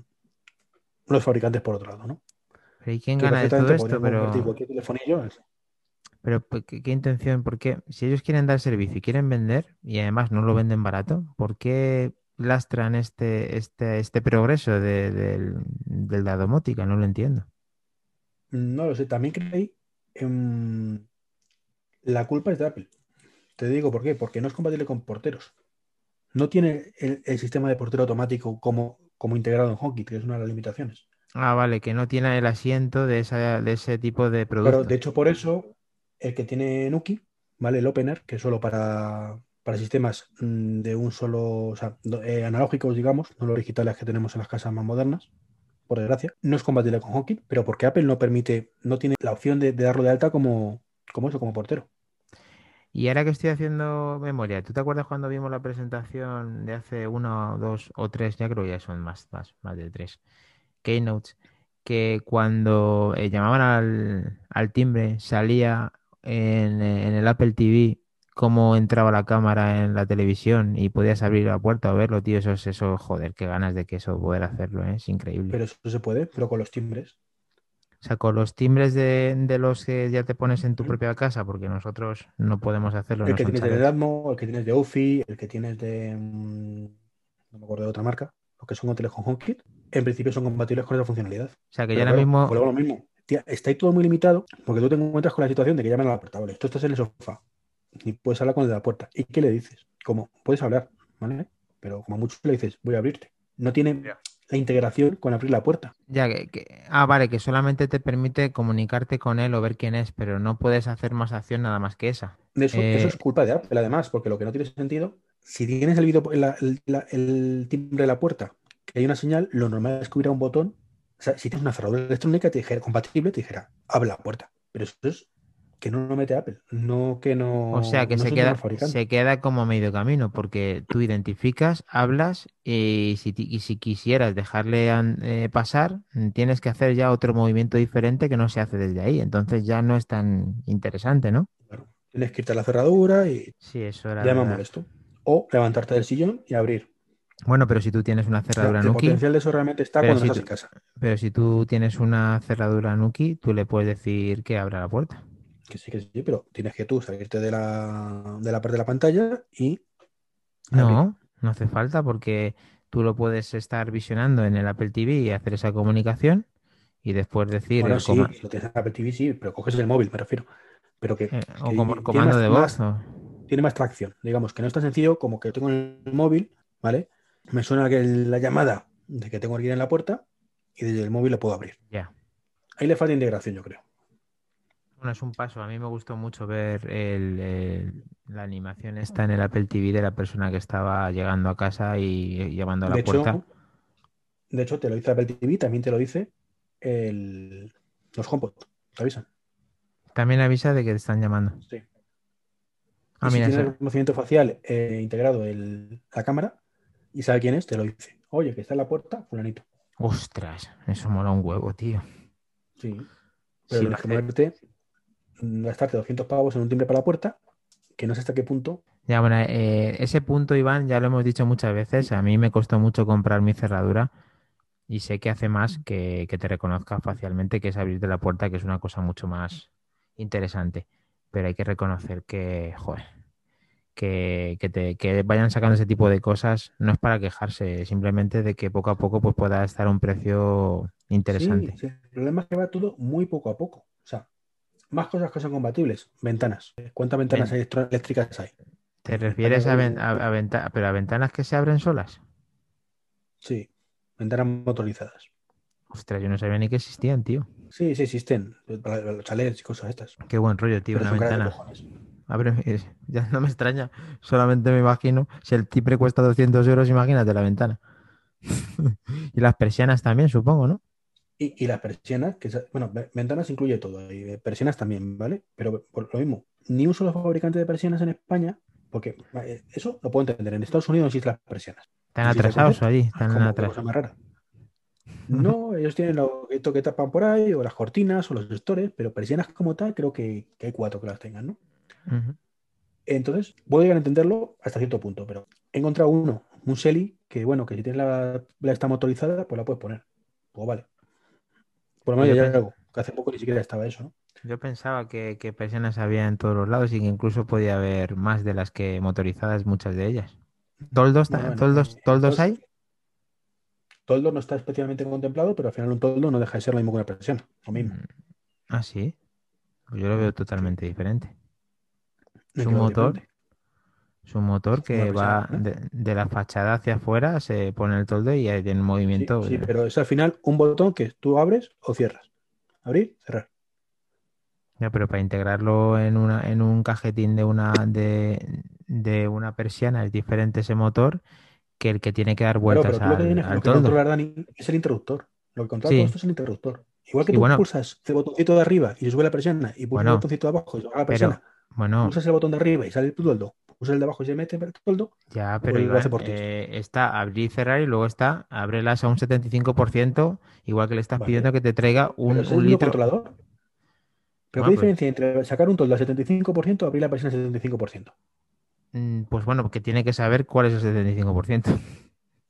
los fabricantes por otro lado, ¿no? Pero ¿y quién Que gana de todo esto? Pero, cualquier telefonillo pero ¿por ¿qué, qué intención? ¿Por qué? Si ellos quieren dar servicio y quieren vender, y además no lo venden barato, ¿por qué lastran este, este, este progreso de, del, de la domótica? No lo entiendo. No lo sé, también creí en... La culpa es de Apple. Te digo por qué, porque no es compatible con porteros. No tiene el, el sistema de portero automático como, como integrado en HomeKit, que es una de las limitaciones. Ah, vale, que no tiene el asiento de, esa, de ese tipo de Pero producto. de hecho, por eso, el que tiene Nuki, ¿vale? El Opener, que es solo para, para sistemas mm, de un solo, o sea, eh, analógicos, digamos, no los digitales que tenemos en las casas más modernas, por desgracia, no es compatible con HomeKit, pero porque Apple no permite, no tiene la opción de, de darlo de alta como, como eso, como portero. Y ahora que estoy haciendo memoria, ¿tú te acuerdas cuando vimos la presentación de hace uno, dos o tres? Ya creo que ya son más, más, más de tres. Keynotes, que cuando eh, llamaban al, timbre salía en, en el Apple TV cómo entraba la cámara en la televisión y podías abrir la puerta o verlo, tío. Eso es eso, joder, qué ganas de que eso poder hacerlo, ¿eh? Es increíble. Pero eso se puede, pero con los timbres. O sea, con los timbres de, de los que ya te pones en tu propia casa, porque nosotros no podemos hacerlo, El no que tienes de chalets. Atmo, el que tienes de Ufi, el que tienes de. mm, no me acuerdo de otra marca, los que son hoteles con HomeKit, en principio son compatibles con esa funcionalidad. O sea, que Pero ya ahora mismo, a lo mismo. Tía, está ahí todo muy limitado porque tú te encuentras con la situación de que llaman a la puerta. Vale, tú estás en el sofá y puedes hablar con el de la puerta. ¿Y qué le dices? Como, puedes hablar, ¿vale? Pero como mucho le dices, voy a abrirte. No tiene. La integración con abrir la puerta. ya que, que- ah, vale, que solamente te permite comunicarte con él o ver quién es, pero no puedes hacer más acción nada más que esa. De eso, Eh, eso es culpa de Apple, además, porque lo que no tiene sentido, si tienes el, video, la- el, la- el timbre de la puerta, que hay una señal, lo normal es que hubiera un botón. O sea, si tienes una cerradura electrónica te dijera, compatible, te dijera, abre la puerta. Pero eso es que no lo mete Apple, no que no. O sea que no se el queda, se queda como medio camino, porque tú identificas, hablas y si, y si quisieras dejarle eh, pasar, mm, tienes que hacer ya otro movimiento diferente que no se hace desde ahí. Entonces ya no es tan interesante, ¿no? Claro. Tienes que irte a la cerradura y Sí, eso era ya me molesto. O levantarte del sillón y abrir. Bueno, pero si tú tienes una O sea, cerradura el Nuki, potencial de eso realmente está cuando si estás tú- en casa. pero si tú tienes una cerradura Nuki, tú le puedes decir que abra la puerta. Que sí, que sí, pero tienes que tú salirte de la, de la parte de la pantalla y No, no hace falta porque tú lo puedes estar visionando en el Apple TV y hacer esa comunicación y después decir Bueno, el sí, lo tienes en Apple TV, sí, pero coges el móvil, me refiero. Pero que, eh, que o como tiene comando más- de más- voz. tiene más tracción. Digamos que no es tan sencillo como que tengo en el móvil, ¿vale? Me suena que la llamada de que tengo alguien en la puerta y desde el móvil lo puedo abrir. Ya. Ahí le falta integración, yo creo. Bueno, es un paso. A mí me gustó mucho ver el- el- la animación esta en el Apple TV de la persona que estaba llegando a casa y, llamando a la De puerta. hecho, de hecho, te lo dice Apple TV, también te lo dice el, los HomePod. Te avisan. También avisa de que te están llamando. Sí. Ah, y si mira, tiene eso- reconocimiento facial eh, integrado el- la cámara y sabe quién es, te lo dice. Oye, que está en la puerta, fulanito. ostras, eso mola un huevo, tío. Sí. Pero tienes lo que gastarte 200 pavos en un timbre para la puerta, que no sé hasta qué punto. Ya, bueno, eh, ese punto, Iván, ya lo hemos dicho muchas veces. A mí me costó mucho comprar mi cerradura y sé que hace más que, que te reconozca facialmente, que es abrirte la puerta, que es una cosa mucho más interesante. Pero hay que reconocer que, joder, que, que, te, que vayan sacando ese tipo de cosas no es para quejarse, simplemente de que poco a poco pues, pueda estar a un precio interesante. Sí, sí, El problema es que va todo muy poco a poco. O sea, más cosas que son compatibles. Ventanas. ¿Cuántas ventanas Ven- eléctricas hay? ¿Te refieres a, ven- a- a venta- pero a ventanas que se abren solas? Sí, ventanas motorizadas. Ostras, yo no sabía ni que existían, tío. Sí, sí existen. Para los chalets y cosas estas. Qué buen rollo, tío, Pero una ventana. Abre, *laughs* ya no me extraña, solamente me imagino, si el timbre cuesta 200 euros, imagínate la ventana. *laughs* y las persianas también, supongo, ¿no? Y, y las persianas, que bueno, ve- ventanas incluye todo, y eh, persianas también, ¿vale? Pero por lo mismo, ni un solo fabricante de persianas en España, porque eh, eso lo puedo entender. En Estados Unidos no existen las persianas. Están atrasados Es están como atrasados. más rara. No, ellos tienen lo esto que tapan por ahí, o las cortinas, o los gestores, pero persianas como tal, creo que, que hay cuatro que las tengan, ¿no? Entonces, puedo llegar a entenderlo hasta cierto punto, pero he encontrado uno, un Selly, que bueno, que si tienes la, la esta motorizada, pues la puedes poner. Pues vale. Por lo menos Yo algo, que hace poco ni siquiera estaba eso, ¿no? Yo pensaba que, que persianas había en todos los lados y que incluso podía haber más de las que motorizadas, muchas de ellas. ¿Toldos, Bueno, en- toldos, toldos hay? Toldo no está especialmente contemplado, pero al final un toldo no deja de ser lo mismo que una persiana. Lo mismo. Mm, Ah, sí. Pues yo lo veo totalmente diferente. ¿En Es un motor, diferente? Es un motor que va de, de la fachada hacia afuera, se pone el toldo y hay en movimiento. sí, eh, pero es al final un botón que tú abres o cierras. Abrir, cerrar. Ya, pero para integrarlo en una, en un cajetín de una, de, de una persiana es diferente ese motor que el que tiene que dar Claro, vueltas pero tú lo que al, tienes al lo que toldo. controlar, Dani, es el interruptor. Lo que controla Sí. todo esto es el interruptor. Igual que Sí, tú bueno. pulsas el botoncito de arriba y se sube la persiana, y pulsas Bueno, el botoncito de abajo y se baja la Pero, persiana, bueno, pulsas el botón de arriba y sale el toldo, pulsas el de abajo y se mete el toldo, ya, pero pues lo hace Iván, por eh, está abrir y cerrar y luego está ábrelas a un 75%, igual que le estás Vale. pidiendo que te traiga un, Pero un litro. controlador. Pero Bueno, ¿qué pues- diferencia entre sacar un toldo al 75% o abrir la persiana al 75%? Mm, Pues bueno, porque tiene que saber cuál es el 75%.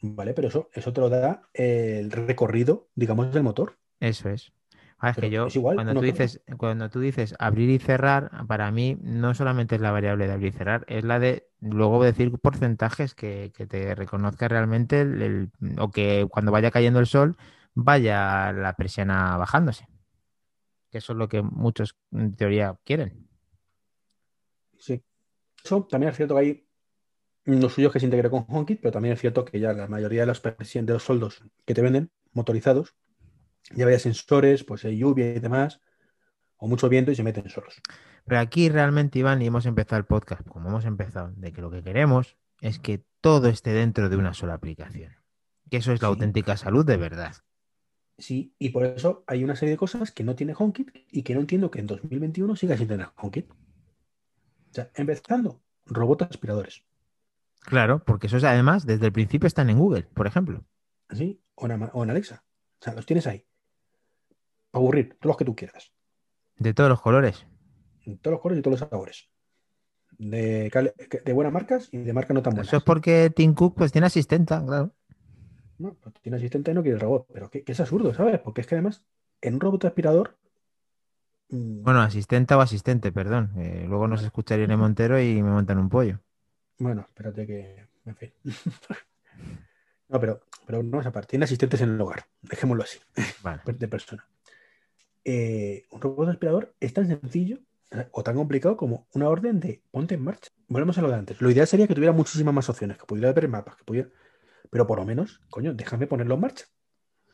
Vale, pero eso, eso te lo da el recorrido, digamos, del motor. Eso es. Ah, es que Pero yo, es igual, cuando tú que dices, cuando tú dices abrir y cerrar, para mí no solamente es la variable de abrir y cerrar, es la de luego decir porcentajes que, que te reconozca realmente el, el- o que cuando vaya cayendo el sol vaya la persiana bajándose. Que eso es lo que muchos en teoría quieren. Sí. Eso también es cierto que hay lo suyo es que se integre con HomeKit, pero también es cierto que ya la mayoría de los, de los soldos que te venden motorizados ya vaya sensores, pues hay lluvia y demás, o mucho viento y se meten solos. Pero aquí realmente, Iván, y hemos empezado el podcast, como hemos empezado, de que lo que queremos es que todo esté dentro de una sola aplicación. Que eso es la Sí. auténtica salud de verdad. Sí, y por eso hay una serie de cosas que no tiene HomeKit y que no entiendo que en 2021 siga sin tener HomeKit. O sea, empezando, robots aspiradores. Claro, porque esos además desde el principio están en Google, por ejemplo. ¿Sí? O en, o en Alexa. O sea, los tienes ahí. Aburrir, todos los que tú quieras. De todos los colores. De todos los colores y todos los sabores. De, de buenas marcas y de marcas no tan buenas. Eso es porque Tim Cook pues tiene asistenta, claro. No, pues tiene asistente y no quiere el robot, pero que, es absurdo, ¿sabes? Porque es que además, en un robot aspirador. Mm, bueno, asistenta o asistente, perdón. Eh, luego nos escucharía en Montero y me montan un pollo. Bueno, espérate que. En fin. *laughs* no, pero, pero no esa parte. Tiene asistentes en el hogar, dejémoslo así. *laughs* De persona. Eh, un robot aspirador es tan sencillo eh, o tan complicado como una orden de ponte en marcha. Volvemos a lo de antes. Lo ideal sería que tuviera muchísimas más opciones, que pudiera ver mapas, que pudiera pero por lo menos, coño, déjame ponerlo en marcha.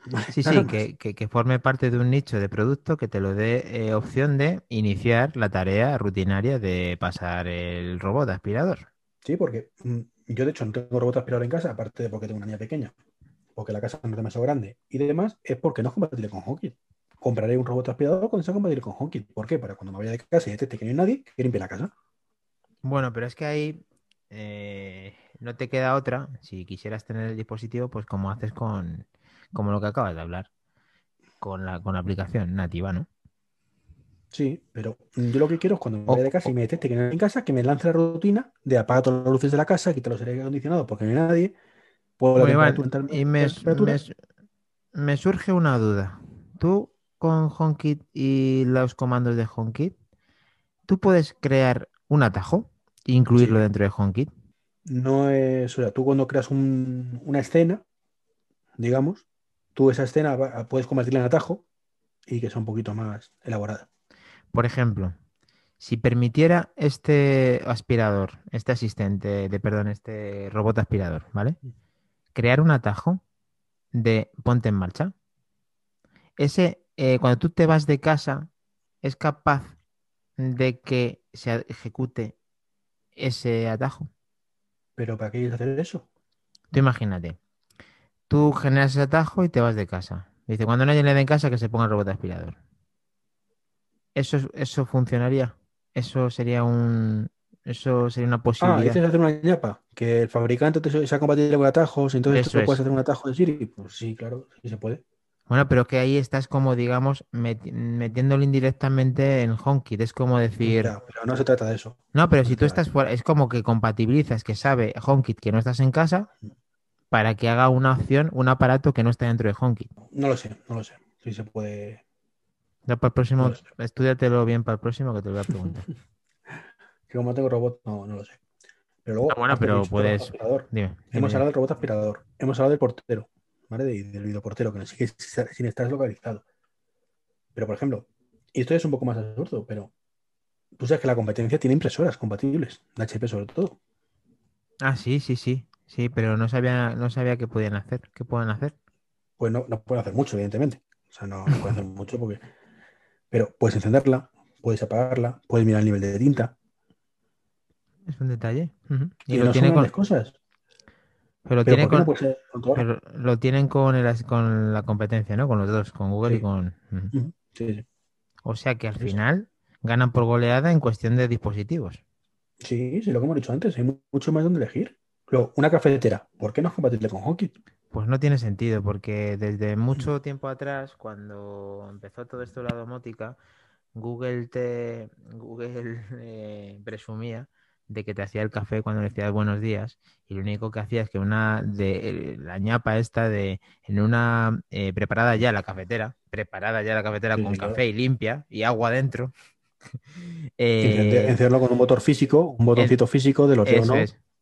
*laughs* Sí, sí, que, forme parte de un nicho de producto que te lo dé eh, opción de iniciar la tarea rutinaria de pasar el robot aspirador. Sí, porque mm, yo de hecho no tengo robot aspirador en casa, aparte de porque tengo una niña pequeña, porque la casa no es demasiado grande y demás, es porque no es compatible con HomeKit. Compraré un robot aspirador cuando sea compatible con HomeKit. ¿Por qué? Para cuando me vaya de casa y detecte que no hay nadie, que limpie la casa. Bueno, pero es que ahí eh, no te queda otra, si quisieras tener el dispositivo, pues como haces con, como lo que acabas de hablar, con la, con la aplicación nativa, ¿no? Sí, pero yo lo que quiero es cuando me vaya de casa y me detecte que no hay en casa, que me lance la rutina de apagar todas las luces de la casa, quita los aire acondicionados porque no hay nadie. y me, me, surge una duda. Tú con HomeKit y los comandos de HomeKit, ¿tú puedes crear un atajo e incluirlo dentro de HomeKit? no es, o sea, tú cuando creas una escena, digamos, tú esa escena puedes convertirla en atajo y que sea un poquito más elaborada. Por ejemplo, si permitiera este aspirador, este asistente, de perdón, este robot aspirador, ¿vale? Crear un atajo de ponte en marcha. Ese, eh, cuando tú te vas de casa, es capaz de que se ejecute ese atajo. ¿Pero para qué quieres hacer eso? Tú imagínate. Tú generas ese atajo y te vas de casa. Dice, cuando nadie le dé en casa que se ponga el robot aspirador. ¿Eso, eso funcionaría? Eso sería un... Eso sería una posibilidad. Ah, dices hacer una ñapa, que el fabricante te sea compatible con atajos, entonces tú puedes hacer un atajo de Siri. Pues sí, claro, sí se puede. Bueno, pero que ahí estás como, digamos, metiéndolo indirectamente en HomeKit. Es como decir. pero no se trata de eso. No, pero si tú estás fuera, es como que compatibilizas que sabe HomeKit que no estás en casa para que haga una opción, un aparato que no está dentro de HomeKit. No lo sé, no lo sé. Si se puede. Ya para el próximo, estudiatelo bien para el próximo que te lo voy a preguntar. *laughs* que como tengo robot, no, no lo sé. Pero luego. Ah, bueno, pero puedes. Hemos hablado del robot aspirador. Hemos hablado del portero del videoportero, que no sigue sin estar localizado. Pero, por ejemplo, y esto es un poco más absurdo, pero tú sabes que la competencia tiene impresoras compatibles, de HP sobre todo. Ah, sí, sí, sí. Sí, pero no sabía, no sabía qué podían hacer. ¿Qué pueden hacer? Pues no, no pueden hacer mucho, evidentemente. O sea, no, pueden hacer mucho porque. Pero puedes encenderla, puedes apagarla, puedes mirar el nivel de tinta. Es un detalle. Y, lo tiene con cosas. Pero, lo, tienen con, lo tienen con, con la competencia, ¿no? Con los dos, con Google y con... Sí, O sea que al final ganan por goleada en cuestión de dispositivos. Sí, sí, lo que hemos dicho antes, hay mucho más donde elegir. Luego, una cafetera, ¿por qué no es compatible con HomeKit? Pues no tiene sentido, porque desde mucho tiempo atrás, cuando empezó todo esto de la domótica, Google te Google *laughs* eh, presumía de que te hacía el café cuando le decías buenos días y lo único que hacía es que una de la ñapa esta de en una eh, preparada ya la cafetera, preparada ya la cafetera con café y limpia y agua dentro. *laughs* eh, encenderlo con un motor físico, un botoncito físico de los que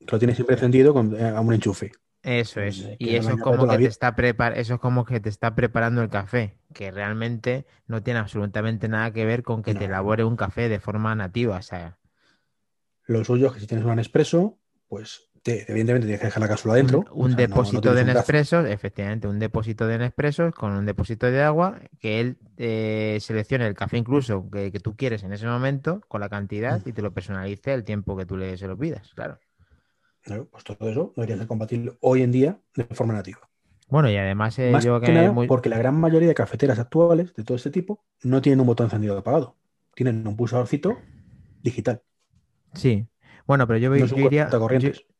lo tienes siempre encendido con, eh, a un enchufe. Eso es. Y eso es como que te está prepar eso es como que te está preparando el café, que realmente no tiene absolutamente nada que ver con que te elabore un café de forma nativa. O sea, lo suyo es que si tienes un Nespresso, pues evidentemente tienes que dejar la cápsula dentro. Un, depósito de Nespresso, efectivamente, un depósito de Nespresso con un depósito de agua, que él eh, seleccione el café incluso que, tú quieres en ese momento, con la cantidad, mm. y te lo personalice el tiempo que tú le, se lo pidas, claro. pues todo eso debería ser compatible hoy en día de forma nativa. Bueno, y además eh, Más yo que que nada muy- porque la gran mayoría de cafeteras actuales de todo este tipo no tienen un botón encendido apagado. Tienen un pulsadorcito digital. Sí. Bueno, pero yo, No iría,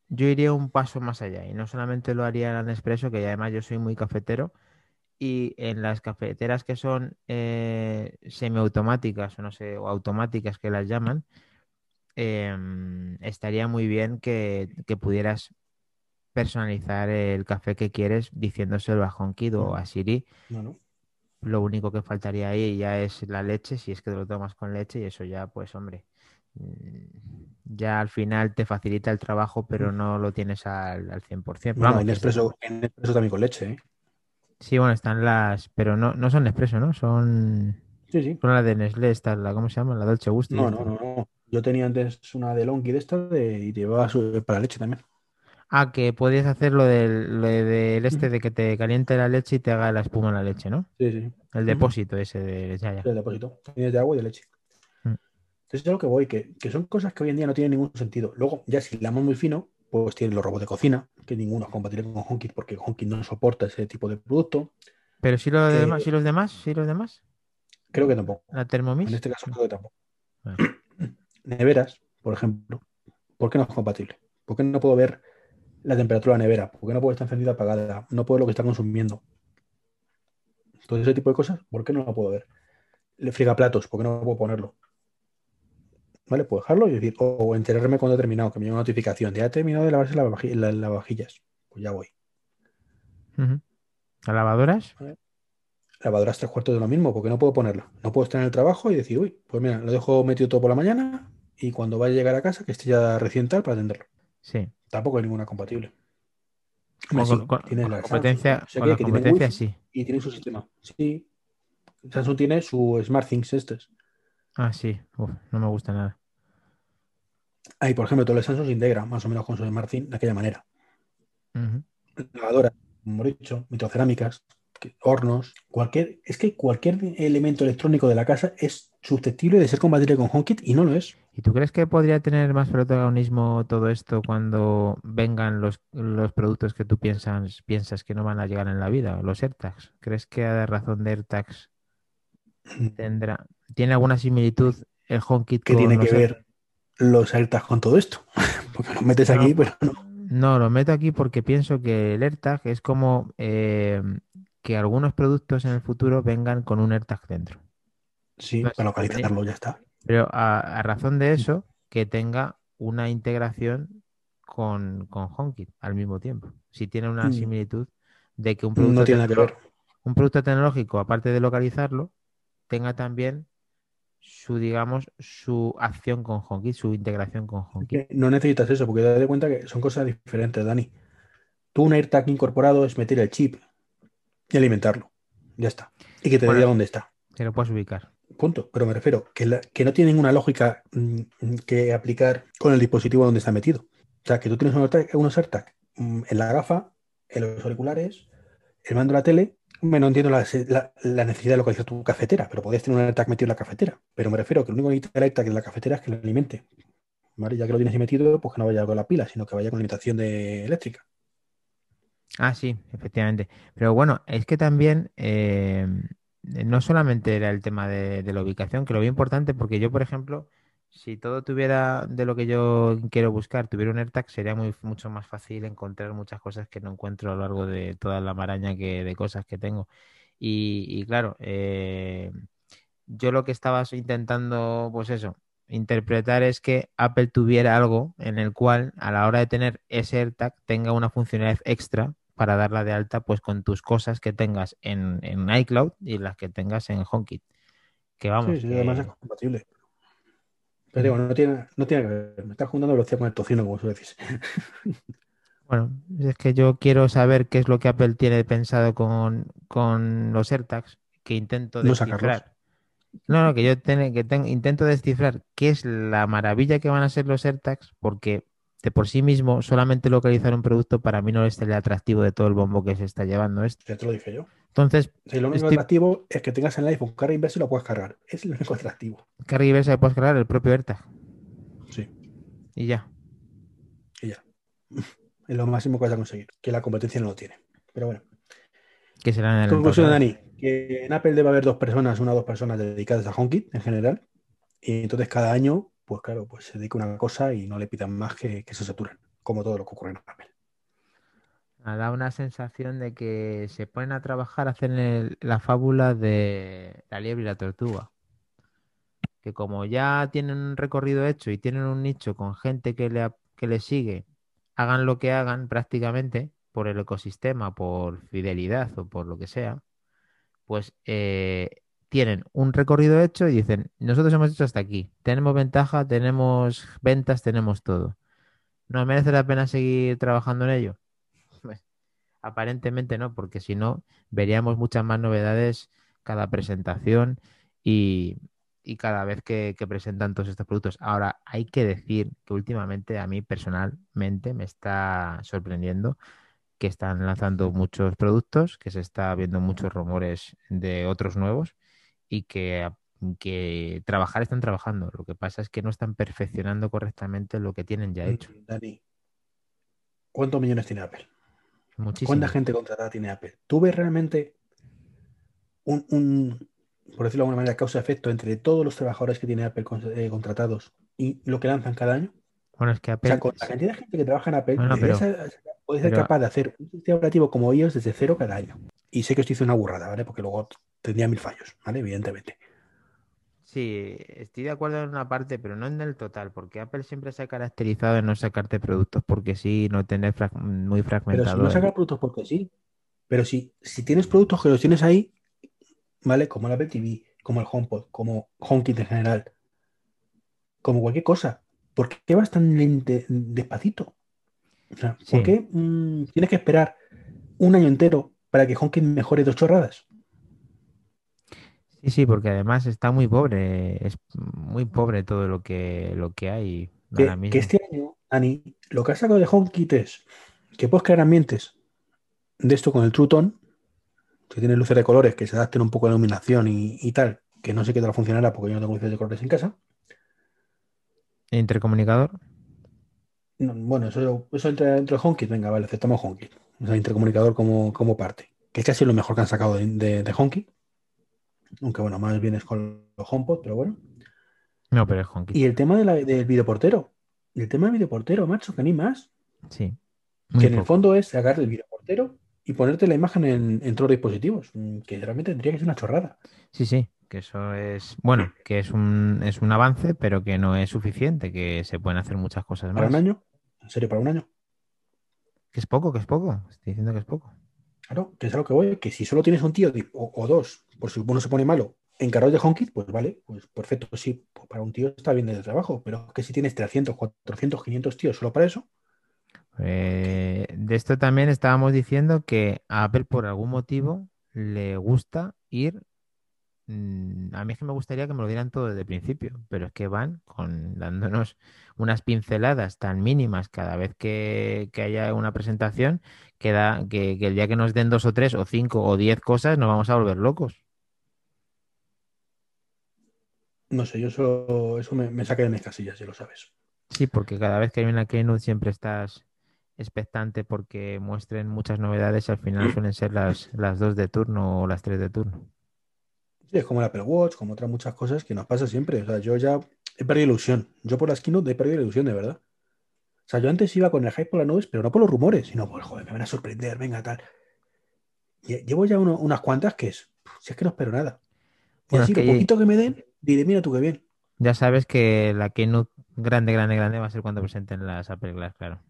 yo, iría un paso más allá y no solamente lo haría en Nespresso, que además yo soy muy cafetero, y en las cafeteras que son eh, semiautomáticas o no sé, o automáticas que las llaman, em, estaría muy bien que, que pudieras personalizar el café que quieres diciéndoselo a HomeKit o a Siri. No, no. Lo único que faltaría ahí ya es la leche, si es que te lo tomas con leche, y eso ya, pues hombre, ya al final te facilita el trabajo, pero no lo tienes al, al 100%. Pero No, vamos, en que Nespresso, en Nespresso también con leche, ¿eh? Sí, bueno, están las, pero no, no son Nespresso, ¿no? Son, Sí, sí. son las de Nestlé, estas, la, ¿cómo se llama? La Dolce Gusto. No, no, no, no. Yo tenía antes una de Longi de estas de, y llevaba su- para leche también. Ah, que podías hacer lo del, lo del este de que te caliente la leche y te haga la espuma en la leche, ¿no? Sí, sí. El depósito ese de ya, ya. El depósito. Tienes de agua y de leche. Entonces es lo que voy, que, que son cosas que hoy en día no tienen ningún sentido. Luego, ya si hilamos muy fino, pues tienen los robots de cocina, que ninguno es compatible con HomeKit porque HomeKit no soporta ese tipo de producto. Pero si los Eh, demás, si los demás, si los demás, Creo que tampoco. la Thermomix. En este caso creo que tampoco. *clears throat* Neveras, por ejemplo. ¿Por qué no es compatible? ¿Por qué no puedo ver la temperatura de la nevera? ¿Por qué no puedo estar encendida apagada? No puedo ver lo que está consumiendo. Todo ese tipo de cosas, ¿por qué no lo puedo ver? Le friga platos, ¿por qué no puedo ponerlo? ¿Vale? Puedo dejarlo y decir, o enterarme cuando he terminado, que me llega una notificación. Ya he terminado de lavarse las vaji- la- las vajillas. Pues ya voy. ¿Las lavadoras? Lavadoras tres cuartos de lo mismo, porque no puedo ponerlo. No puedo estar en el trabajo y decir, uy, pues mira, lo dejo metido todo por la mañana y cuando vaya a llegar a casa, que esté ya recién tal para atenderlo. Sí. Tampoco hay ninguna compatible. Con, Hombre, sí, con- con- tiene con la competencia, con la sí. Y tiene su sistema. Sí. Samsung tiene su SmartThings estos. Ah, sí. Uf, no me gusta nada. Ahí, por ejemplo, todo el Samsung se integra más o menos con su SmartThings de aquella manera. Ujú. Lavadoras, como he dicho, microcerámicas, hornos, cualquier, es que cualquier elemento electrónico de la casa es susceptible de ser compatible con HomeKit y no lo es. ¿Y tú crees que podría tener más protagonismo todo esto cuando vengan los, los productos que tú piensas, piensas que no van a llegar en la vida, los AirTags? ¿Crees que a razón de AirTags tendrá, tiene alguna similitud el HomeKit ¿Qué con tiene los que ver los AirTags con todo esto? *laughs* Porque los metes aquí, No. pero no. No, lo meto aquí porque pienso que el AirTag es como eh, que algunos productos en el futuro vengan con un AirTag dentro. Sí, No para localizarlo ya está. Pero a, a razón de eso, que tenga una integración con, con HomeKit al mismo tiempo. Si tiene una Mm. similitud de que un producto, No tiene que ver. un producto tecnológico, aparte de localizarlo, tenga también su, digamos, su acción con HomeKit, su integración con HomeKit. No necesitas eso, porque date cuenta que son cosas diferentes, Dani. Tú un AirTag incorporado es meter el chip y alimentarlo. Ya está. Y que te Bueno. diga dónde está. Que lo puedas ubicar. Punto. Pero me refiero que, la- que no tiene ninguna lógica mm, que aplicar con el dispositivo donde está metido. O sea, que tú tienes unos AirTag, unos AirTag, mm, en la gafa, en los auriculares, el mando de la tele. Hombre, no entiendo la, la- necesidad de localizar tu cafetera, pero podías tener un AirTag metido en la cafetera. Pero me refiero que lo único que en la cafetera es que lo alimente. ¿Vale? Ya que lo tienes metido, pues que no vaya con la pila, sino que vaya con alimentación de eléctrica. Ah, sí, efectivamente. Pero bueno, es que también eh, no solamente era el tema de, de la ubicación, que lo veo importante porque yo, por ejemplo, si todo tuviera de lo que yo quiero buscar, tuviera un AirTag, sería muy, mucho más fácil encontrar muchas cosas que no encuentro a lo largo de toda la maraña que, de cosas que tengo. Y, y claro, eh, yo lo que estaba intentando, pues eso, interpretar es que Apple tuviera algo en el cual a la hora de tener ese AirTag tenga una funcionalidad extra para darla de alta pues con tus cosas que tengas en, en iCloud y las que tengas en HomeKit. Que vamos, Sí, sí, además es compatible. Pero digo, no tiene, no tiene que ver. Me estás juntando velocidad con el tocino, como suele decís. *laughs* bueno, es que yo quiero saber qué es lo que Apple tiene pensado con, con los AirTags, que intento No descifrar. No, no, que yo ten- que ten- intento descifrar qué es la maravilla que van a ser los AirTags, porque de por sí mismo solamente localizar un producto para mí no es el atractivo de todo el bombo que se está llevando esto. Ya te lo dije yo. Entonces, Si lo único atractivo es que tengas en el iPhone carga inversa y lo puedas cargar. Es lo único atractivo. carga inversa puedes cargar el propio AirTag Sí, y ya. y ya. *laughs* Es lo máximo que vas a conseguir. Que la competencia no lo tiene. Pero bueno. Que serán en el Conclusión. Dani, que en Apple debe haber dos personas, una o dos personas dedicadas a HomeKit en general. Y entonces cada año, pues claro, pues se dedica a una cosa y no le pidan más que, que se saturen, como todo lo que ocurre en Apple. Da una sensación de que se ponen a trabajar, hacen la fábula de la liebre y la tortuga. Que como ya tienen un recorrido hecho y tienen un nicho con gente que le, que le sigue, hagan lo que hagan prácticamente por el ecosistema, por fidelidad o por lo que sea, pues eh, tienen un recorrido hecho y dicen, nosotros hemos hecho hasta aquí, tenemos ventaja, tenemos ventas, tenemos todo. ¿Nos merece la pena seguir trabajando en ello? Aparentemente no, porque si no, veríamos muchas más novedades cada presentación y, y cada vez que, que presentan todos estos productos. Ahora, hay que decir que últimamente a mí personalmente me está sorprendiendo que están lanzando muchos productos, que se está viendo muchos rumores de otros nuevos y que, que trabajar están trabajando. Lo que pasa es que no están perfeccionando correctamente lo que tienen ya hecho. Dani, ¿cuántos millones tiene Apple? Muchísimo. ¿Cuánta gente contratada tiene Apple? ¿Tú ves realmente un, un, por decirlo de alguna manera, causa-efecto entre todos los trabajadores que tiene Apple con- eh, contratados y lo que lanzan cada año? Bueno, es que O Apple... sea, con la cantidad de gente que trabaja en Apple, Bueno, deberías pero- ser- puedes ser pero- capaz de hacer un sistema operativo como ellos desde cero cada año. Y sé que esto hizo una burrada, ¿vale? Porque luego tendría mil fallos, ¿vale? Evidentemente. Sí, estoy de acuerdo en una parte, pero no en el total, porque Apple siempre se ha caracterizado en no sacarte productos porque sí, no tener frag- muy Pero si fragmentado. no sacar productos porque sí. Pero si, si tienes productos que los tienes ahí, ¿vale? Como el Apple TV, como el HomePod, como HomeKit en general, como cualquier cosa, ¿por qué vas tan lente- despacito? O sea, ¿por Sí. qué mm, tienes que esperar un año entero para que HomeKit mejore dos chorradas? Sí, sí, porque además está muy pobre, es muy pobre todo lo que, lo que hay Que, ahora que este año, Ani, lo que ha sacado de HomeKit es que puedes crear ambientes de esto con el True Tone, que tiene luces de colores que se adapten un poco a la iluminación y, y tal, que no sé qué tal funcionará porque yo no tengo luces de colores en casa. Intercomunicador. No, bueno, eso, eso entra dentro de HomeKit, venga, vale, aceptamos HomeKit. O sea, intercomunicador como, como parte. Que es casi lo mejor que han sacado de, de, de HomeKit. Aunque bueno, más bien es con los HomePod, pero bueno. No, pero es HomeKit. Y el tema de la- del videoportero. El tema del videoportero, macho, que ni más. Sí. que en el fondo es sacar el videoportero y ponerte la imagen en, en todos los dispositivos. mm, Que realmente tendría que ser una chorrada. Sí, sí, que eso es, bueno, que es un, es un avance, pero que no es suficiente, que se pueden hacer muchas cosas Para un más. año, en serio, para un año. Que es poco, que es poco. Estoy diciendo que es poco. Claro, que es a lo que voy, que si solo tienes un tío o dos, por si uno se pone malo, encargados de HomeKit, pues vale, pues perfecto, sí, pues para un tío está bien de trabajo, pero es que si tienes 300, 400, 500 tíos solo para eso, Eh, de esto también estábamos diciendo que a Apple por algún motivo le gusta ir. mm, A mí es que me gustaría que me lo dieran todo desde el principio, pero es que van con *laughs* dándonos unas pinceladas tan mínimas cada vez que, haya una presentación que, da, que el día que nos den dos o tres o cinco o diez cosas nos vamos a volver locos. No sé, yo eso, eso me, me saca de mis casillas, ya lo sabes. Sí, porque cada vez que hay una Keynote siempre estás expectante porque muestren muchas novedades y al final *clears throat* suelen ser las, las dos de turno o las tres de turno. Sí, es como el Apple Watch, como otras muchas cosas que nos pasa siempre. O sea, yo ya he perdido ilusión. Yo por las keynote he perdido ilusión, de verdad. O sea, yo antes iba con el hype por las nubes, pero no por los rumores, sino por, joder, me van a sorprender, venga, tal. Lle- Llevo ya uno- unas cuantas que es, si es que no espero nada. Y Bueno, así, es que lo poquito que me den, diré, mira tú qué bien. Ya sabes que la Keynote grande, grande, grande va a ser cuando presenten las Apple Glass, claro.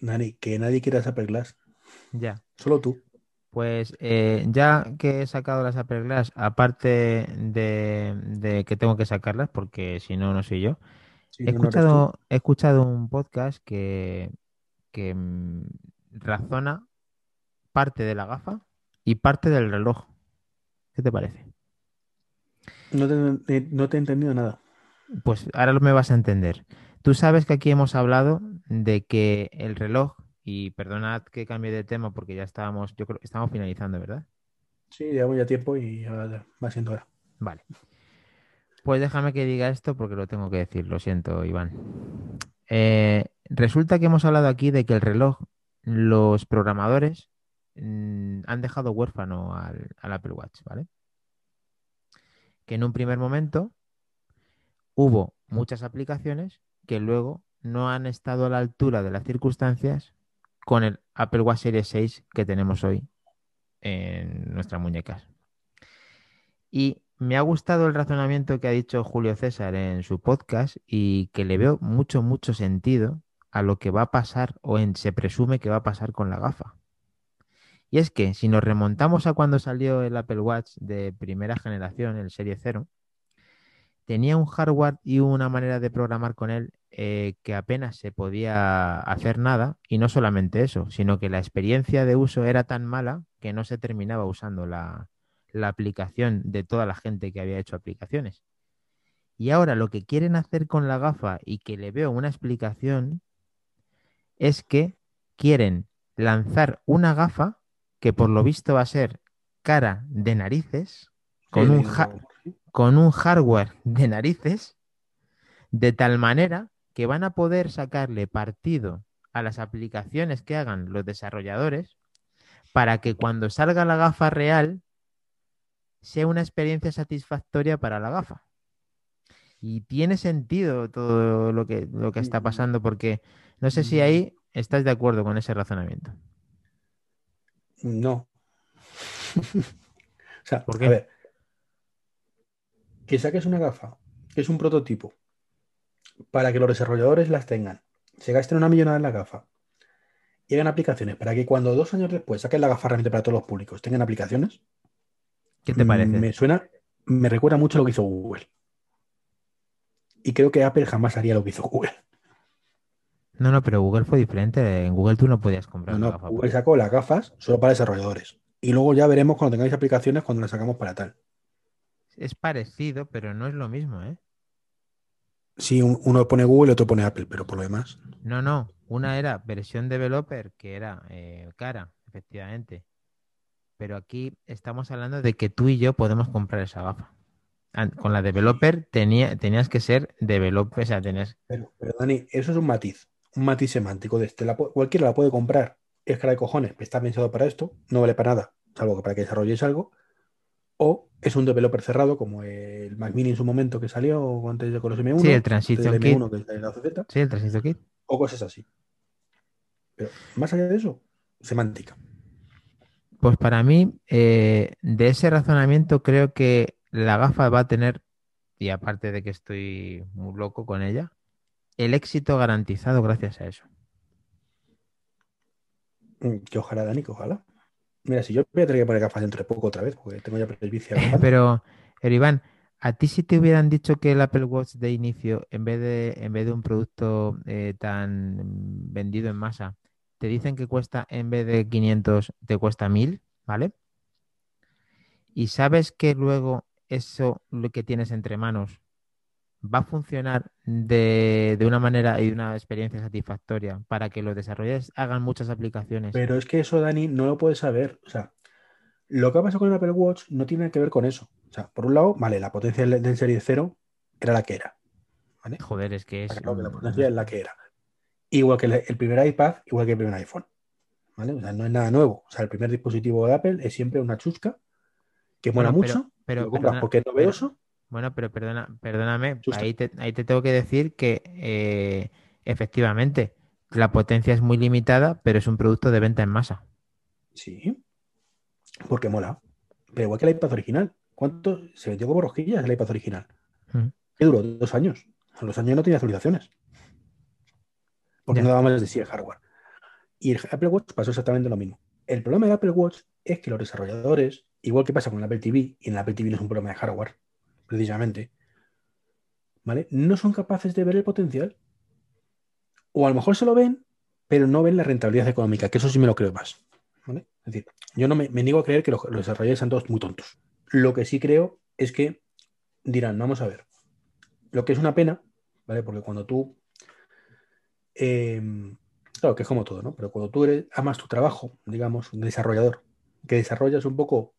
Nani, que nadie quiera esa Apple Glass, Ya. solo tú. Pues eh, ya que he sacado las Apple Glass, aparte de, de que tengo que sacarlas, porque si no, no soy yo, he no, escuchado, he escuchado un podcast que, que mm, razona parte de la gafa y parte del reloj. ¿Qué te parece? No te, eh, no te he entendido nada. Pues ahora lo me vas a entender. Tú sabes que aquí hemos hablado de que el reloj, y perdonad que cambie de tema porque ya estábamos, yo creo que estamos finalizando, ¿verdad? Sí, llevamos ya tiempo y ya va siendo hora. Vale. Pues déjame que diga esto porque lo tengo que decir, lo siento, Iván. Eh, resulta que hemos hablado aquí de que el reloj, los programadores mm, han dejado huérfano al, al Apple Watch, ¿vale? Que en un primer momento hubo muchas aplicaciones que luego no han estado a la altura de las circunstancias con el Apple Watch Series 6 que tenemos hoy en nuestras muñecas. Y me ha gustado el razonamiento que ha dicho Julio César en su podcast y que le veo mucho, mucho sentido a lo que va a pasar o se presume que va a pasar con la gafa. Y es que si nos remontamos a cuando salió el Apple Watch de primera generación, el Serie 0, tenía un hardware y una manera de programar con él eh, que apenas se podía hacer nada. Y no solamente eso, sino que la experiencia de uso era tan mala que no se terminaba usando la, la aplicación de toda la gente que había hecho aplicaciones. Y ahora lo que quieren hacer con la gafa y que le veo una explicación es que quieren lanzar una gafa que por lo visto va a ser cara de narices, con, un, con un hardware de narices, de tal manera que van a poder sacarle partido a las aplicaciones que hagan los desarrolladores para que cuando salga la gafa real sea una experiencia satisfactoria para la gafa. Y tiene sentido todo lo que, lo que está pasando porque no sé si ahí estás de acuerdo con ese razonamiento. No. *laughs* o sea, ¿por qué? A ver, que saques una gafa, que es un prototipo, para que los desarrolladores las tengan, se gasten una millonada en la gafa y hagan aplicaciones para que cuando dos años después saquen la gafa realmente para todos los públicos tengan aplicaciones. ¿Qué te parece? Me suena, me recuerda mucho lo que hizo Google. Y creo que Apple jamás haría lo que hizo Google. No, no, pero Google fue diferente. En Google tú no podías comprar. No, no, Google sacó las gafas solo para desarrolladores. Y luego ya veremos cuando tengáis aplicaciones cuando las sacamos para tal. Es parecido, pero no es lo mismo, ¿eh? Sí, uno pone Google y otro pone Apple, pero por lo demás. No, no. Una era versión developer, que era eh, cara, efectivamente. Pero aquí estamos hablando de que tú y yo podemos comprar esa gafa. Con la developer tenía, tenías que ser developer, o sea, tenías... Pero, Dani, eso es un matiz, un matiz semántico de este. cualquiera la puede comprar. Es cara de cojones, está pensado para esto, no vale para nada, salvo que para que desarrolles algo. O es un developer cerrado, como el Mac Mini en su momento que salió antes de Colos M1. Sí, el Transition Kit. Que sí, el Transition Kit. O cosas así. Pero más allá de eso, semántica. Pues para mí, eh, de ese razonamiento, creo que la gafa va a tener, y aparte de que estoy muy loco con ella, el éxito garantizado gracias a eso. Mm, que ojalá, Dani, que ojalá. Mira, si yo voy a tener que poner gafas dentro de poco otra vez, porque tengo ya presbicia. *laughs* Pero, pero Iván, a ti si te hubieran dicho que el Apple Watch de inicio, en vez de, en vez de un producto eh, tan vendido en masa, te dicen que cuesta, en vez de 500, te cuesta 1000, ¿vale? Y sabes que luego eso lo que tienes entre manos va a funcionar de, una manera y una experiencia satisfactoria para que los desarrolladores hagan muchas aplicaciones. Pero es que eso, Dani, no lo puedes saber. O sea, lo que ha pasado con el Apple Watch no tiene que ver con eso. O sea, por un lado, vale, la potencia del, Serie 0 era la que era. ¿vale? Joder, es que es. la potencia es la que era. Igual que el, primer iPad, igual que el primer iPhone. ¿Vale? O sea, no es nada nuevo. O sea, el primer dispositivo de Apple es siempre una chusca que mola mucho. Pero, porque es novedoso. Bueno, pero perdona, perdóname, ahí te, ahí te, tengo que decir que eh, efectivamente la potencia es muy limitada, pero es un producto de venta en masa. Sí, porque mola. Pero igual que el iPad original. ¿Cuánto se vendió como rosquillas el iPad original? Mm. ¿Qué duró? Dos años. A los años no tenía actualizaciones. Porque no daba más de sí el hardware. Y el Apple Watch pasó exactamente lo mismo. El problema del Apple Watch es que los desarrolladores, igual que pasa con el Apple TV, y en el Apple TV no es un problema de hardware, precisamente, ¿vale? No son capaces de ver el potencial. O a lo mejor se lo ven, pero no ven la rentabilidad económica, que eso sí me lo creo más. ¿vale? Es decir, yo no me, niego a creer que los, desarrolladores sean todos muy tontos. Lo que sí creo es que dirán, vamos a ver, lo que es una pena, ¿vale? Porque cuando tú, em, claro, que es como todo, ¿no? Pero cuando tú eres, amas tu trabajo, digamos, un desarrollador, que desarrollas un poco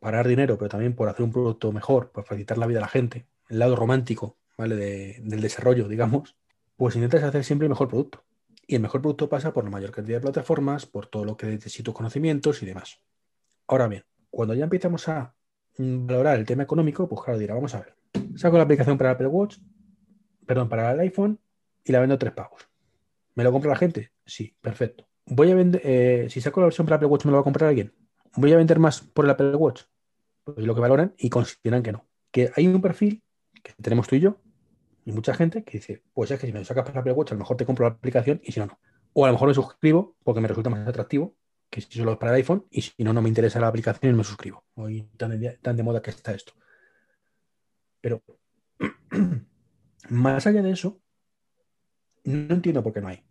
para dinero, pero también por hacer un producto mejor, por facilitar la vida a la gente, el lado romántico, ¿vale? del desarrollo, digamos, pues intentas hacer siempre el mejor producto. Y el mejor producto pasa por la mayor cantidad de plataformas, por todo lo que necesito conocimientos y demás. Ahora bien, cuando ya empezamos a valorar el tema económico, pues claro, dirá, vamos a ver, saco la aplicación para Apple Watch, perdón, para el iPhone y la vendo tres pagos. ¿Me lo compra la gente? Sí, perfecto. Voy a vender, eh, si saco la versión para Apple Watch, ¿me lo va a comprar alguien? ¿Voy a vender más por el Apple Watch? Pues lo que valoran y consideran que no. Que hay un perfil que tenemos tú y yo, y mucha gente que dice, pues es que si me sacas para Apple Watch, a lo mejor te compro la aplicación y si no, no. O a lo mejor me suscribo porque me resulta más atractivo que si solo es para el iPhone y si no, no me interesa la aplicación y me suscribo. Hoy tan de moda que está esto. Pero *clears throat* más allá de eso, no entiendo por qué no hay.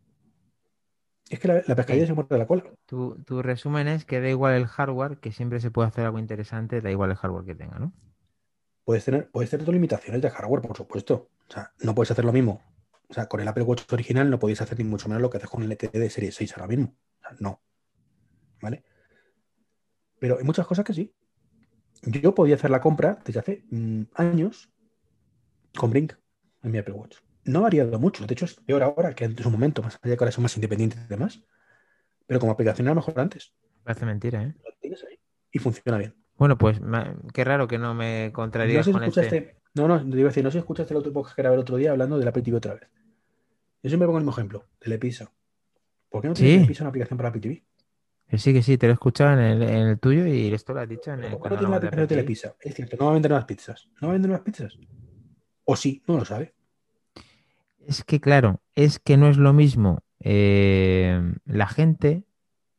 Es que la, la pescadilla se muerde la cola. Tu, tu resumen es que da igual el hardware, que siempre se puede hacer algo interesante, da igual el hardware que tenga, ¿no? Puedes tener, puedes tener tus limitaciones de hardware, por supuesto. O sea, no puedes hacer lo mismo. O sea, con el Apple Watch original no podéis hacer ni mucho menos lo que haces con el LTE de serie 6 ahora mismo. O sea, no. ¿Vale? Pero hay muchas cosas que sí. Yo podía hacer la compra desde hace mm, años con Brink en mi Apple Watch. No ha variado mucho. De hecho, es peor ahora que en su momento, más allá de que ahora son más independientes y demás. Pero como aplicación era mejor antes. Parece mentira, ¿eh? Lo tienes ahí y funciona bien. Bueno, pues qué raro que no me No contrarías sé si con este. no, no, te iba a decir, no sé si escuchaste el otro podcast que grabé el otro día hablando del Apple TV otra vez. Yo siempre pongo el mismo ejemplo, del Episa. ¿Por qué no tienes Sí. Episa una aplicación para Apple TV? Que sí, que sí, te lo he escuchado en el, en el tuyo y esto lo has dicho en ¿Por el qué no canal tiene la aplicación de. Telepizza? Es cierto, no va a vender nuevas pizzas. ¿No va a vender nuevas pizzas? O sí, no lo sabe. Es que claro, es que no es lo mismo. eh, la gente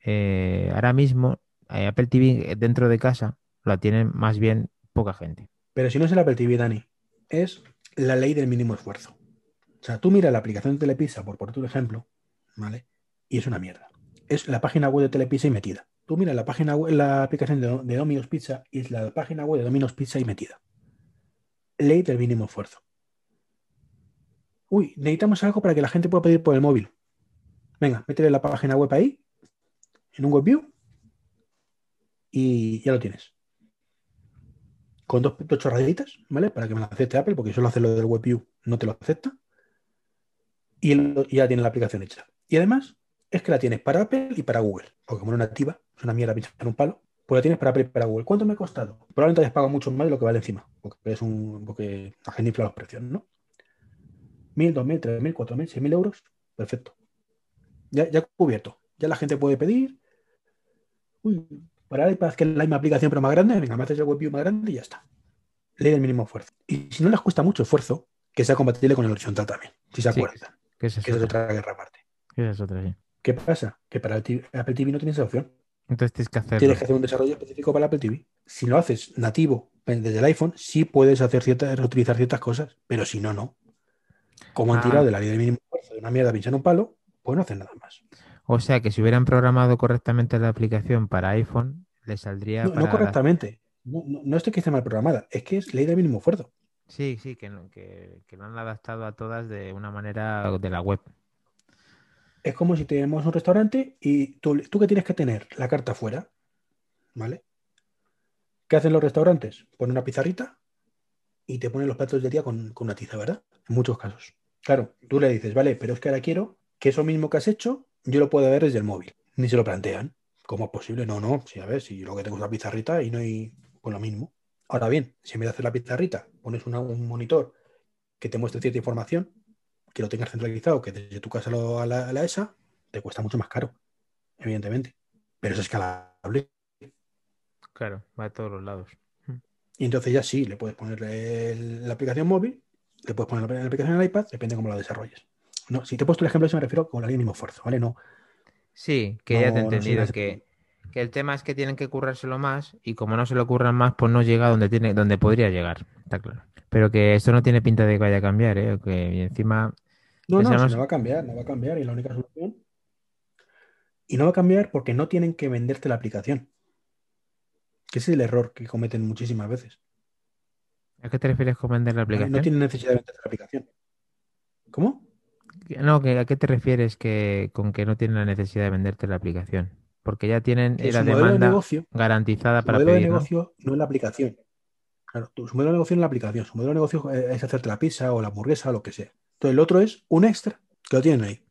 eh, ahora mismo, eh, Apple TV dentro de casa, la tienen más bien poca gente. Pero si no es el Apple TV, Dani, es la ley del mínimo esfuerzo. O sea, tú mira la aplicación de Telepizza, por poner un ejemplo, ¿vale? Y es una mierda. Es la página web de Telepizza y metida. Tú mira la página web, la aplicación de, de Domino's Pizza y es la página web de Domino's Pizza y metida. Ley del mínimo esfuerzo. Uy, necesitamos algo para que la gente pueda pedir por el móvil. Venga, métele la página web ahí, en un web view, y ya lo tienes. Con dos, dos chorraditas, ¿vale? Para que me lo acepte Apple, porque solo hace lo del web view, no te lo acepta. Y, ya tiene la aplicación hecha. Y además, es que la tienes para Apple y para Google, porque como no es nativa, es una mierda pinchar un palo, pues la tienes para Apple y para Google. ¿Cuánto me ha costado? Probablemente hayas pagado mucho más de lo que vale encima, porque es un, porque la gente los precios, ¿no? Mil, dos mil, tres mil, cuatro mil, seis mil euros, perfecto. Ya, ya cubierto. Ya la gente puede pedir. Uy, para iPad que la misma aplicación pero más grande, venga, me haces el WebView más grande y ya está. Ley del mínimo esfuerzo. Y si no les cuesta mucho esfuerzo, que sea compatible con el horizontal también, si se Sí. acuerdan, Que esa es otra. guerra aparte. que es otra, sí. ¿Qué pasa? Que para el Apple TV no tienes esa opción. Entonces tienes que hacerlo. Tienes que hacer un desarrollo específico para Apple TV. Si lo haces nativo desde el iPhone, sí puedes hacer ciertas, reutilizar ciertas cosas, pero si no, no. Como han Ah. tirado de la ley del mínimo esfuerzo de una mierda pinchar un palo, pues no hacen nada más. O sea que si hubieran programado correctamente la aplicación para iPhone, le saldría No, correctamente. No, no, no es que esté mal programada, es que es ley del mínimo esfuerzo. Sí, sí, que, no- que, que lo han adaptado a todas de una manera de la web. Es como si tenemos un restaurante y tú, tú que tienes que tener la carta fuera, ¿vale? ¿Qué hacen los restaurantes? Ponen una pizarrita y te ponen los platos del día con, con una tiza, ¿verdad? En muchos casos. Claro, tú le dices, vale, pero es que ahora quiero que eso mismo que has hecho, yo lo pueda ver desde el móvil. Ni se lo plantean. ¿Cómo es posible? No, no, sí, a ver, si lo que tengo es la pizarrita y no hay con lo mismo. Ahora bien, si en vez de hacer la pizarrita pones una- un monitor que te muestre cierta información, que lo tengas centralizado, que desde tu casa lo- a, la, a la ESA, te cuesta mucho más caro, evidentemente. Pero es escalable. Claro, va de todos los lados. Y entonces ya sí, le puedes poner el- la aplicación móvil, le puedes poner la aplicación en el iPad, depende cómo la desarrolles. No, si te he puesto el ejemplo, eso me refiero con la línea mismo esfuerzo, ¿vale? No, Sí, que ya te he no entendido, que, que el tema es que tienen que currárselo más y como no se lo curran más, pues no llega donde tiene, donde podría llegar, está claro. Pero que esto no tiene pinta de que vaya a cambiar, ¿eh? Que y encima, no, no, si no va a cambiar, no va a cambiar y la única solución. Y no va a cambiar porque no tienen que venderte la aplicación. Que ese es el error que cometen muchísimas veces. ¿a qué te refieres con vender la aplicación? No tienen necesidad de venderte la aplicación. ¿Cómo? No, ¿a qué te refieres que con que no tienen la necesidad de venderte la aplicación? Porque ya tienen Que la de demanda negocio garantizada Su para modelo de pedir, ¿no? negocio ¿no? es la aplicación. Claro, su modelo de negocio no es la aplicación. Su modelo de negocio es hacerte la pizza o la hamburguesa o lo que sea. Entonces, el otro es un extra que lo tienen ahí.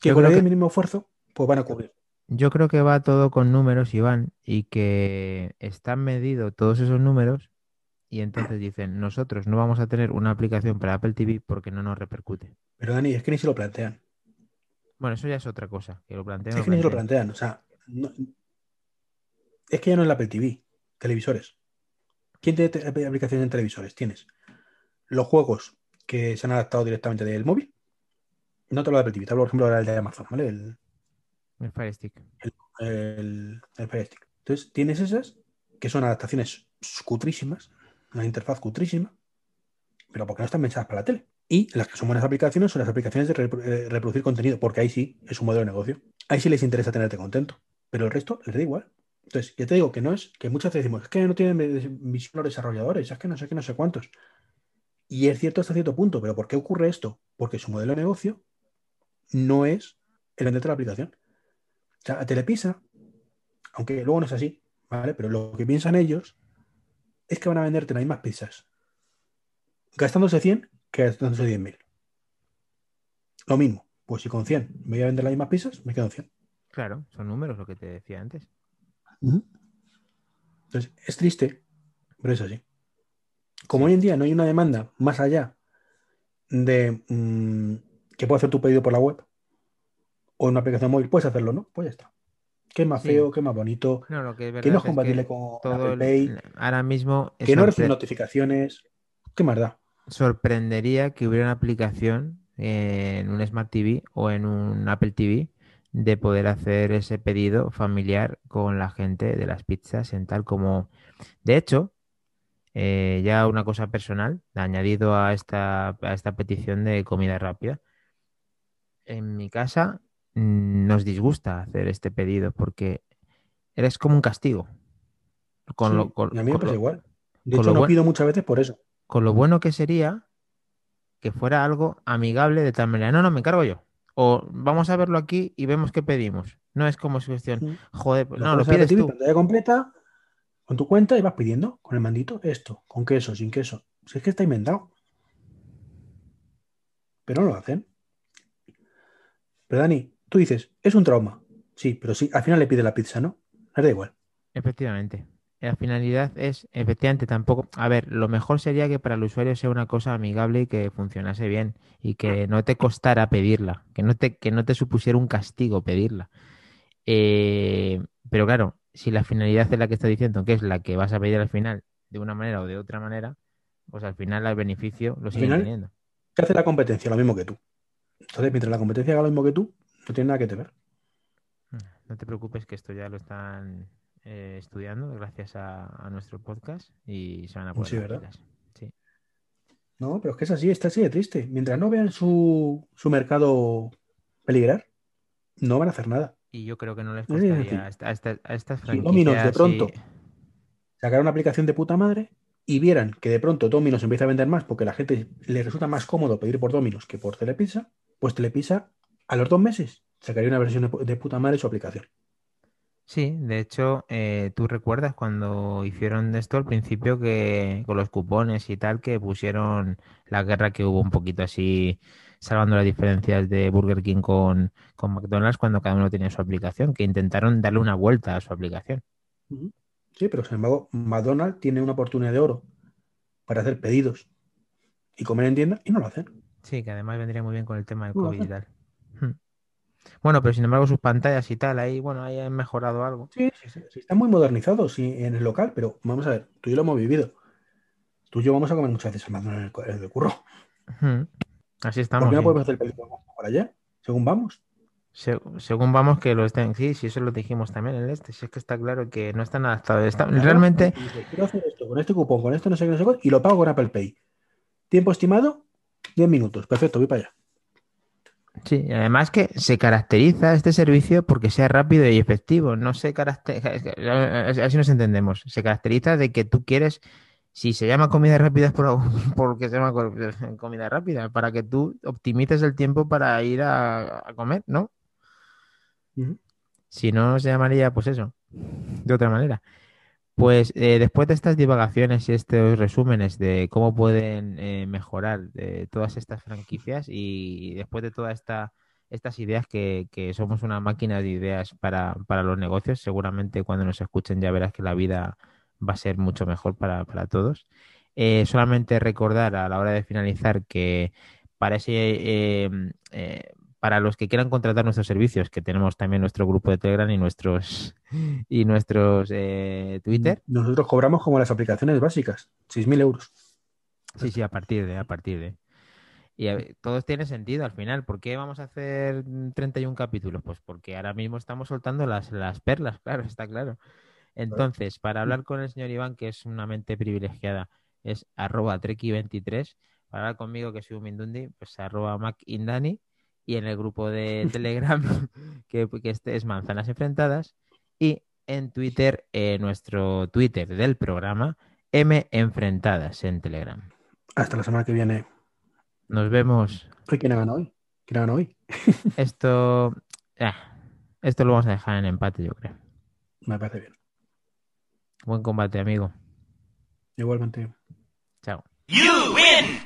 Que Yo con el que- mínimo esfuerzo, pues van a cubrir. Yo creo que va todo con números, Iván, y que están medidos todos esos números y entonces dicen, nosotros no vamos a tener una aplicación para Apple TV porque no nos repercute. Pero Dani, es que ni se lo plantean. Bueno, eso ya es otra cosa, que lo planteen. Es que ni se lo plantean. O sea, no- es que ya no es la Apple TV, televisores. ¿Quién tiene te- aplicaciones en televisores? Tienes los juegos que se han adaptado directamente del móvil. No te hablo de Apple TV, te hablo, por ejemplo, del de Amazon, ¿vale? El, El Fire Stick. el, Fire Stick. Entonces, tienes esas que son adaptaciones cutrísimas, una interfaz cutrísima, pero porque no están pensadas para la tele. Y las que son buenas aplicaciones son las aplicaciones de eh, reproducir contenido, porque ahí sí es un modelo de negocio. Ahí sí les interesa tenerte contento, pero el resto les da igual. Entonces, ya te digo que no es, que muchas veces decimos, es que no tienen visión los desarrolladores, es que no sé qué, no sé cuántos. Y es cierto hasta cierto punto, pero ¿por qué ocurre esto? Porque su modelo de negocio no es el venderte la aplicación. O sea, a Telepisa, aunque luego no es así, ¿vale? Pero lo que piensan ellos es que van a venderte las mismas pizzas gastándose 100 que gastándose 10.000. Lo mismo, pues si con 100 me voy a vender las mismas pizzas, me quedo en 100. Claro, son números lo que te decía antes. Entonces, es triste, pero es así. Como hoy en día no hay una demanda más allá de mm, que puedas hacer tu pedido por la web o en una aplicación móvil, puedes hacerlo, ¿no? Pues ya está. ¿Qué más Sí. feo? ¿Qué más bonito? No, lo que es Que no es es compatible que con todo Apple el- Pay, ahora mismo que no recibe notificaciones. ¿Qué más da? sorprendería que hubiera una aplicación en un Smart TV o en un Apple TV de poder hacer ese pedido familiar con la gente de las pizzas en tal como... De hecho, eh, ya una cosa personal, añadido a esta, a esta petición de comida rápida, en mi casa nos disgusta hacer este pedido porque eres como un castigo. Con Sí, lo, con- y a mí me pasa lo- igual. De hecho, no buen- pido muchas veces por eso. con lo bueno que sería que fuera algo amigable de tal manera. No, no, me encargo yo. O vamos a verlo aquí y vemos qué pedimos. No es como su cuestión. Mm. Joder, pues no, lo pides tú. pantalla completa, con tu cuenta y vas pidiendo con el mandito esto, con queso, sin queso. Si es que está inventado. Pero no lo hacen. Pero Dani, tú dices, es un trauma. Sí, pero sí, al final le pide la pizza, ¿no? Les da igual. Efectivamente. La finalidad es, efectivamente, tampoco. A ver, lo mejor sería que para el usuario sea una cosa amigable y que funcionase bien y que no te costara pedirla, que no te, que no te supusiera un castigo pedirla. Eh, pero claro, si la finalidad es la que está diciendo, que es la que vas a pedir al final, de una manera o de otra manera, pues al final el beneficio lo final, teniendo. ¿Qué hace la competencia? Lo mismo que tú. Entonces, mientras la competencia haga lo mismo que tú, no tiene nada que te ver. No te preocupes que esto ya lo están eh, estudiando gracias a, a nuestro podcast y se van a poner Sí, ¿verdad? Sí. No, pero es que es así, está así de triste. Mientras no vean su, su mercado peligrar, no van a hacer nada. Y yo creo que no les costaría a, esta- a esta- a estas si Domino's de franquicias pronto y- sacar una aplicación de puta madre y vieran que de pronto Domino's empieza a vender más porque la gente le resulta más cómodo pedir por Domino's que por Telepizza, pues Telepizza a los dos meses sacaría una versión de, pu- de puta madre su aplicación. Sí, de hecho, eh, tú recuerdas cuando hicieron esto al principio que con los cupones y tal, que pusieron la guerra que hubo un poquito así, salvando las diferencias de Burger King con, con McDonald's cuando cada uno tenía su aplicación, que intentaron darle una vuelta a su aplicación. Sí, pero sin embargo, McDonald's tiene una oportunidad de oro para hacer pedidos y comer en tienda y no lo hacen. Sí, que además vendría muy bien con el tema del No, COVID y tal. Bueno, pero sin embargo sus pantallas y tal, ahí, bueno, ahí han mejorado algo. Sí, sí, sí, sí, están muy modernizados sí, en el local, pero vamos a ver, tú y yo lo hemos vivido. Tú y yo vamos a comer muchas veces al McDonald's en el, curro. Así ¿Por estamos. qué no podemos hacer pedidos por allá? Según vamos. Se- según vamos que lo estén, sí, sí, eso lo dijimos también en este, si es que está claro que no están adaptados. Está- Claro, realmente, quiero hacer esto con este cupón, con esto no sé qué, no sé cuánto, y lo pago con Apple Pay. Tiempo estimado, 10 minutos. Perfecto, voy para allá. Sí, y además que se caracteriza este servicio porque sea rápido y efectivo, no se caracteriza, así nos entendemos, se caracteriza de que tú quieres, si se llama comida rápida es por, *laughs* porque se llama co- *laughs* comida rápida, para que tú optimices el tiempo para ir a, a comer, ¿no? Si no, se llamaría, pues eso, de otra manera. Pues eh, después de estas divagaciones y estos resúmenes de cómo pueden eh, mejorar de todas estas franquicias y después de toda esta estas ideas que, que somos una máquina de ideas para, para, los negocios. Seguramente cuando nos escuchen ya verás que la vida va a ser mucho mejor para, para todos. Eh, solamente recordar a la hora de finalizar que para ese eh, eh, para los que quieran contratar nuestros servicios, que tenemos también nuestro grupo de Telegram y nuestros *laughs* y nuestros eh, Twitter. Nosotros cobramos como las aplicaciones básicas, 6.000 euros. Sí, sí, a partir de, a partir de. Y a todo tiene sentido al final. ¿Por qué vamos a hacer 31 capítulos? Pues porque ahora mismo estamos soltando las, las perlas, *laughs* claro, está claro. Entonces, para hablar con el señor Iván, que es una mente privilegiada, es arroba treki23. Para hablar conmigo, que soy un Mindundi, pues arroba macindani. Y en el grupo de Telegram, *laughs* que, que este es Manzanas Enfrentadas. Y en Twitter, eh, nuestro Twitter del programa, M Enfrentadas en Telegram. Hasta la semana que viene. Nos vemos. ¿Quién ha ganado hoy? ¿Quién ha ganado hoy? *laughs* esto, ah, esto lo vamos a dejar en empate, yo creo. Me parece bien. Buen combate, amigo. Igualmente. Chao. You win.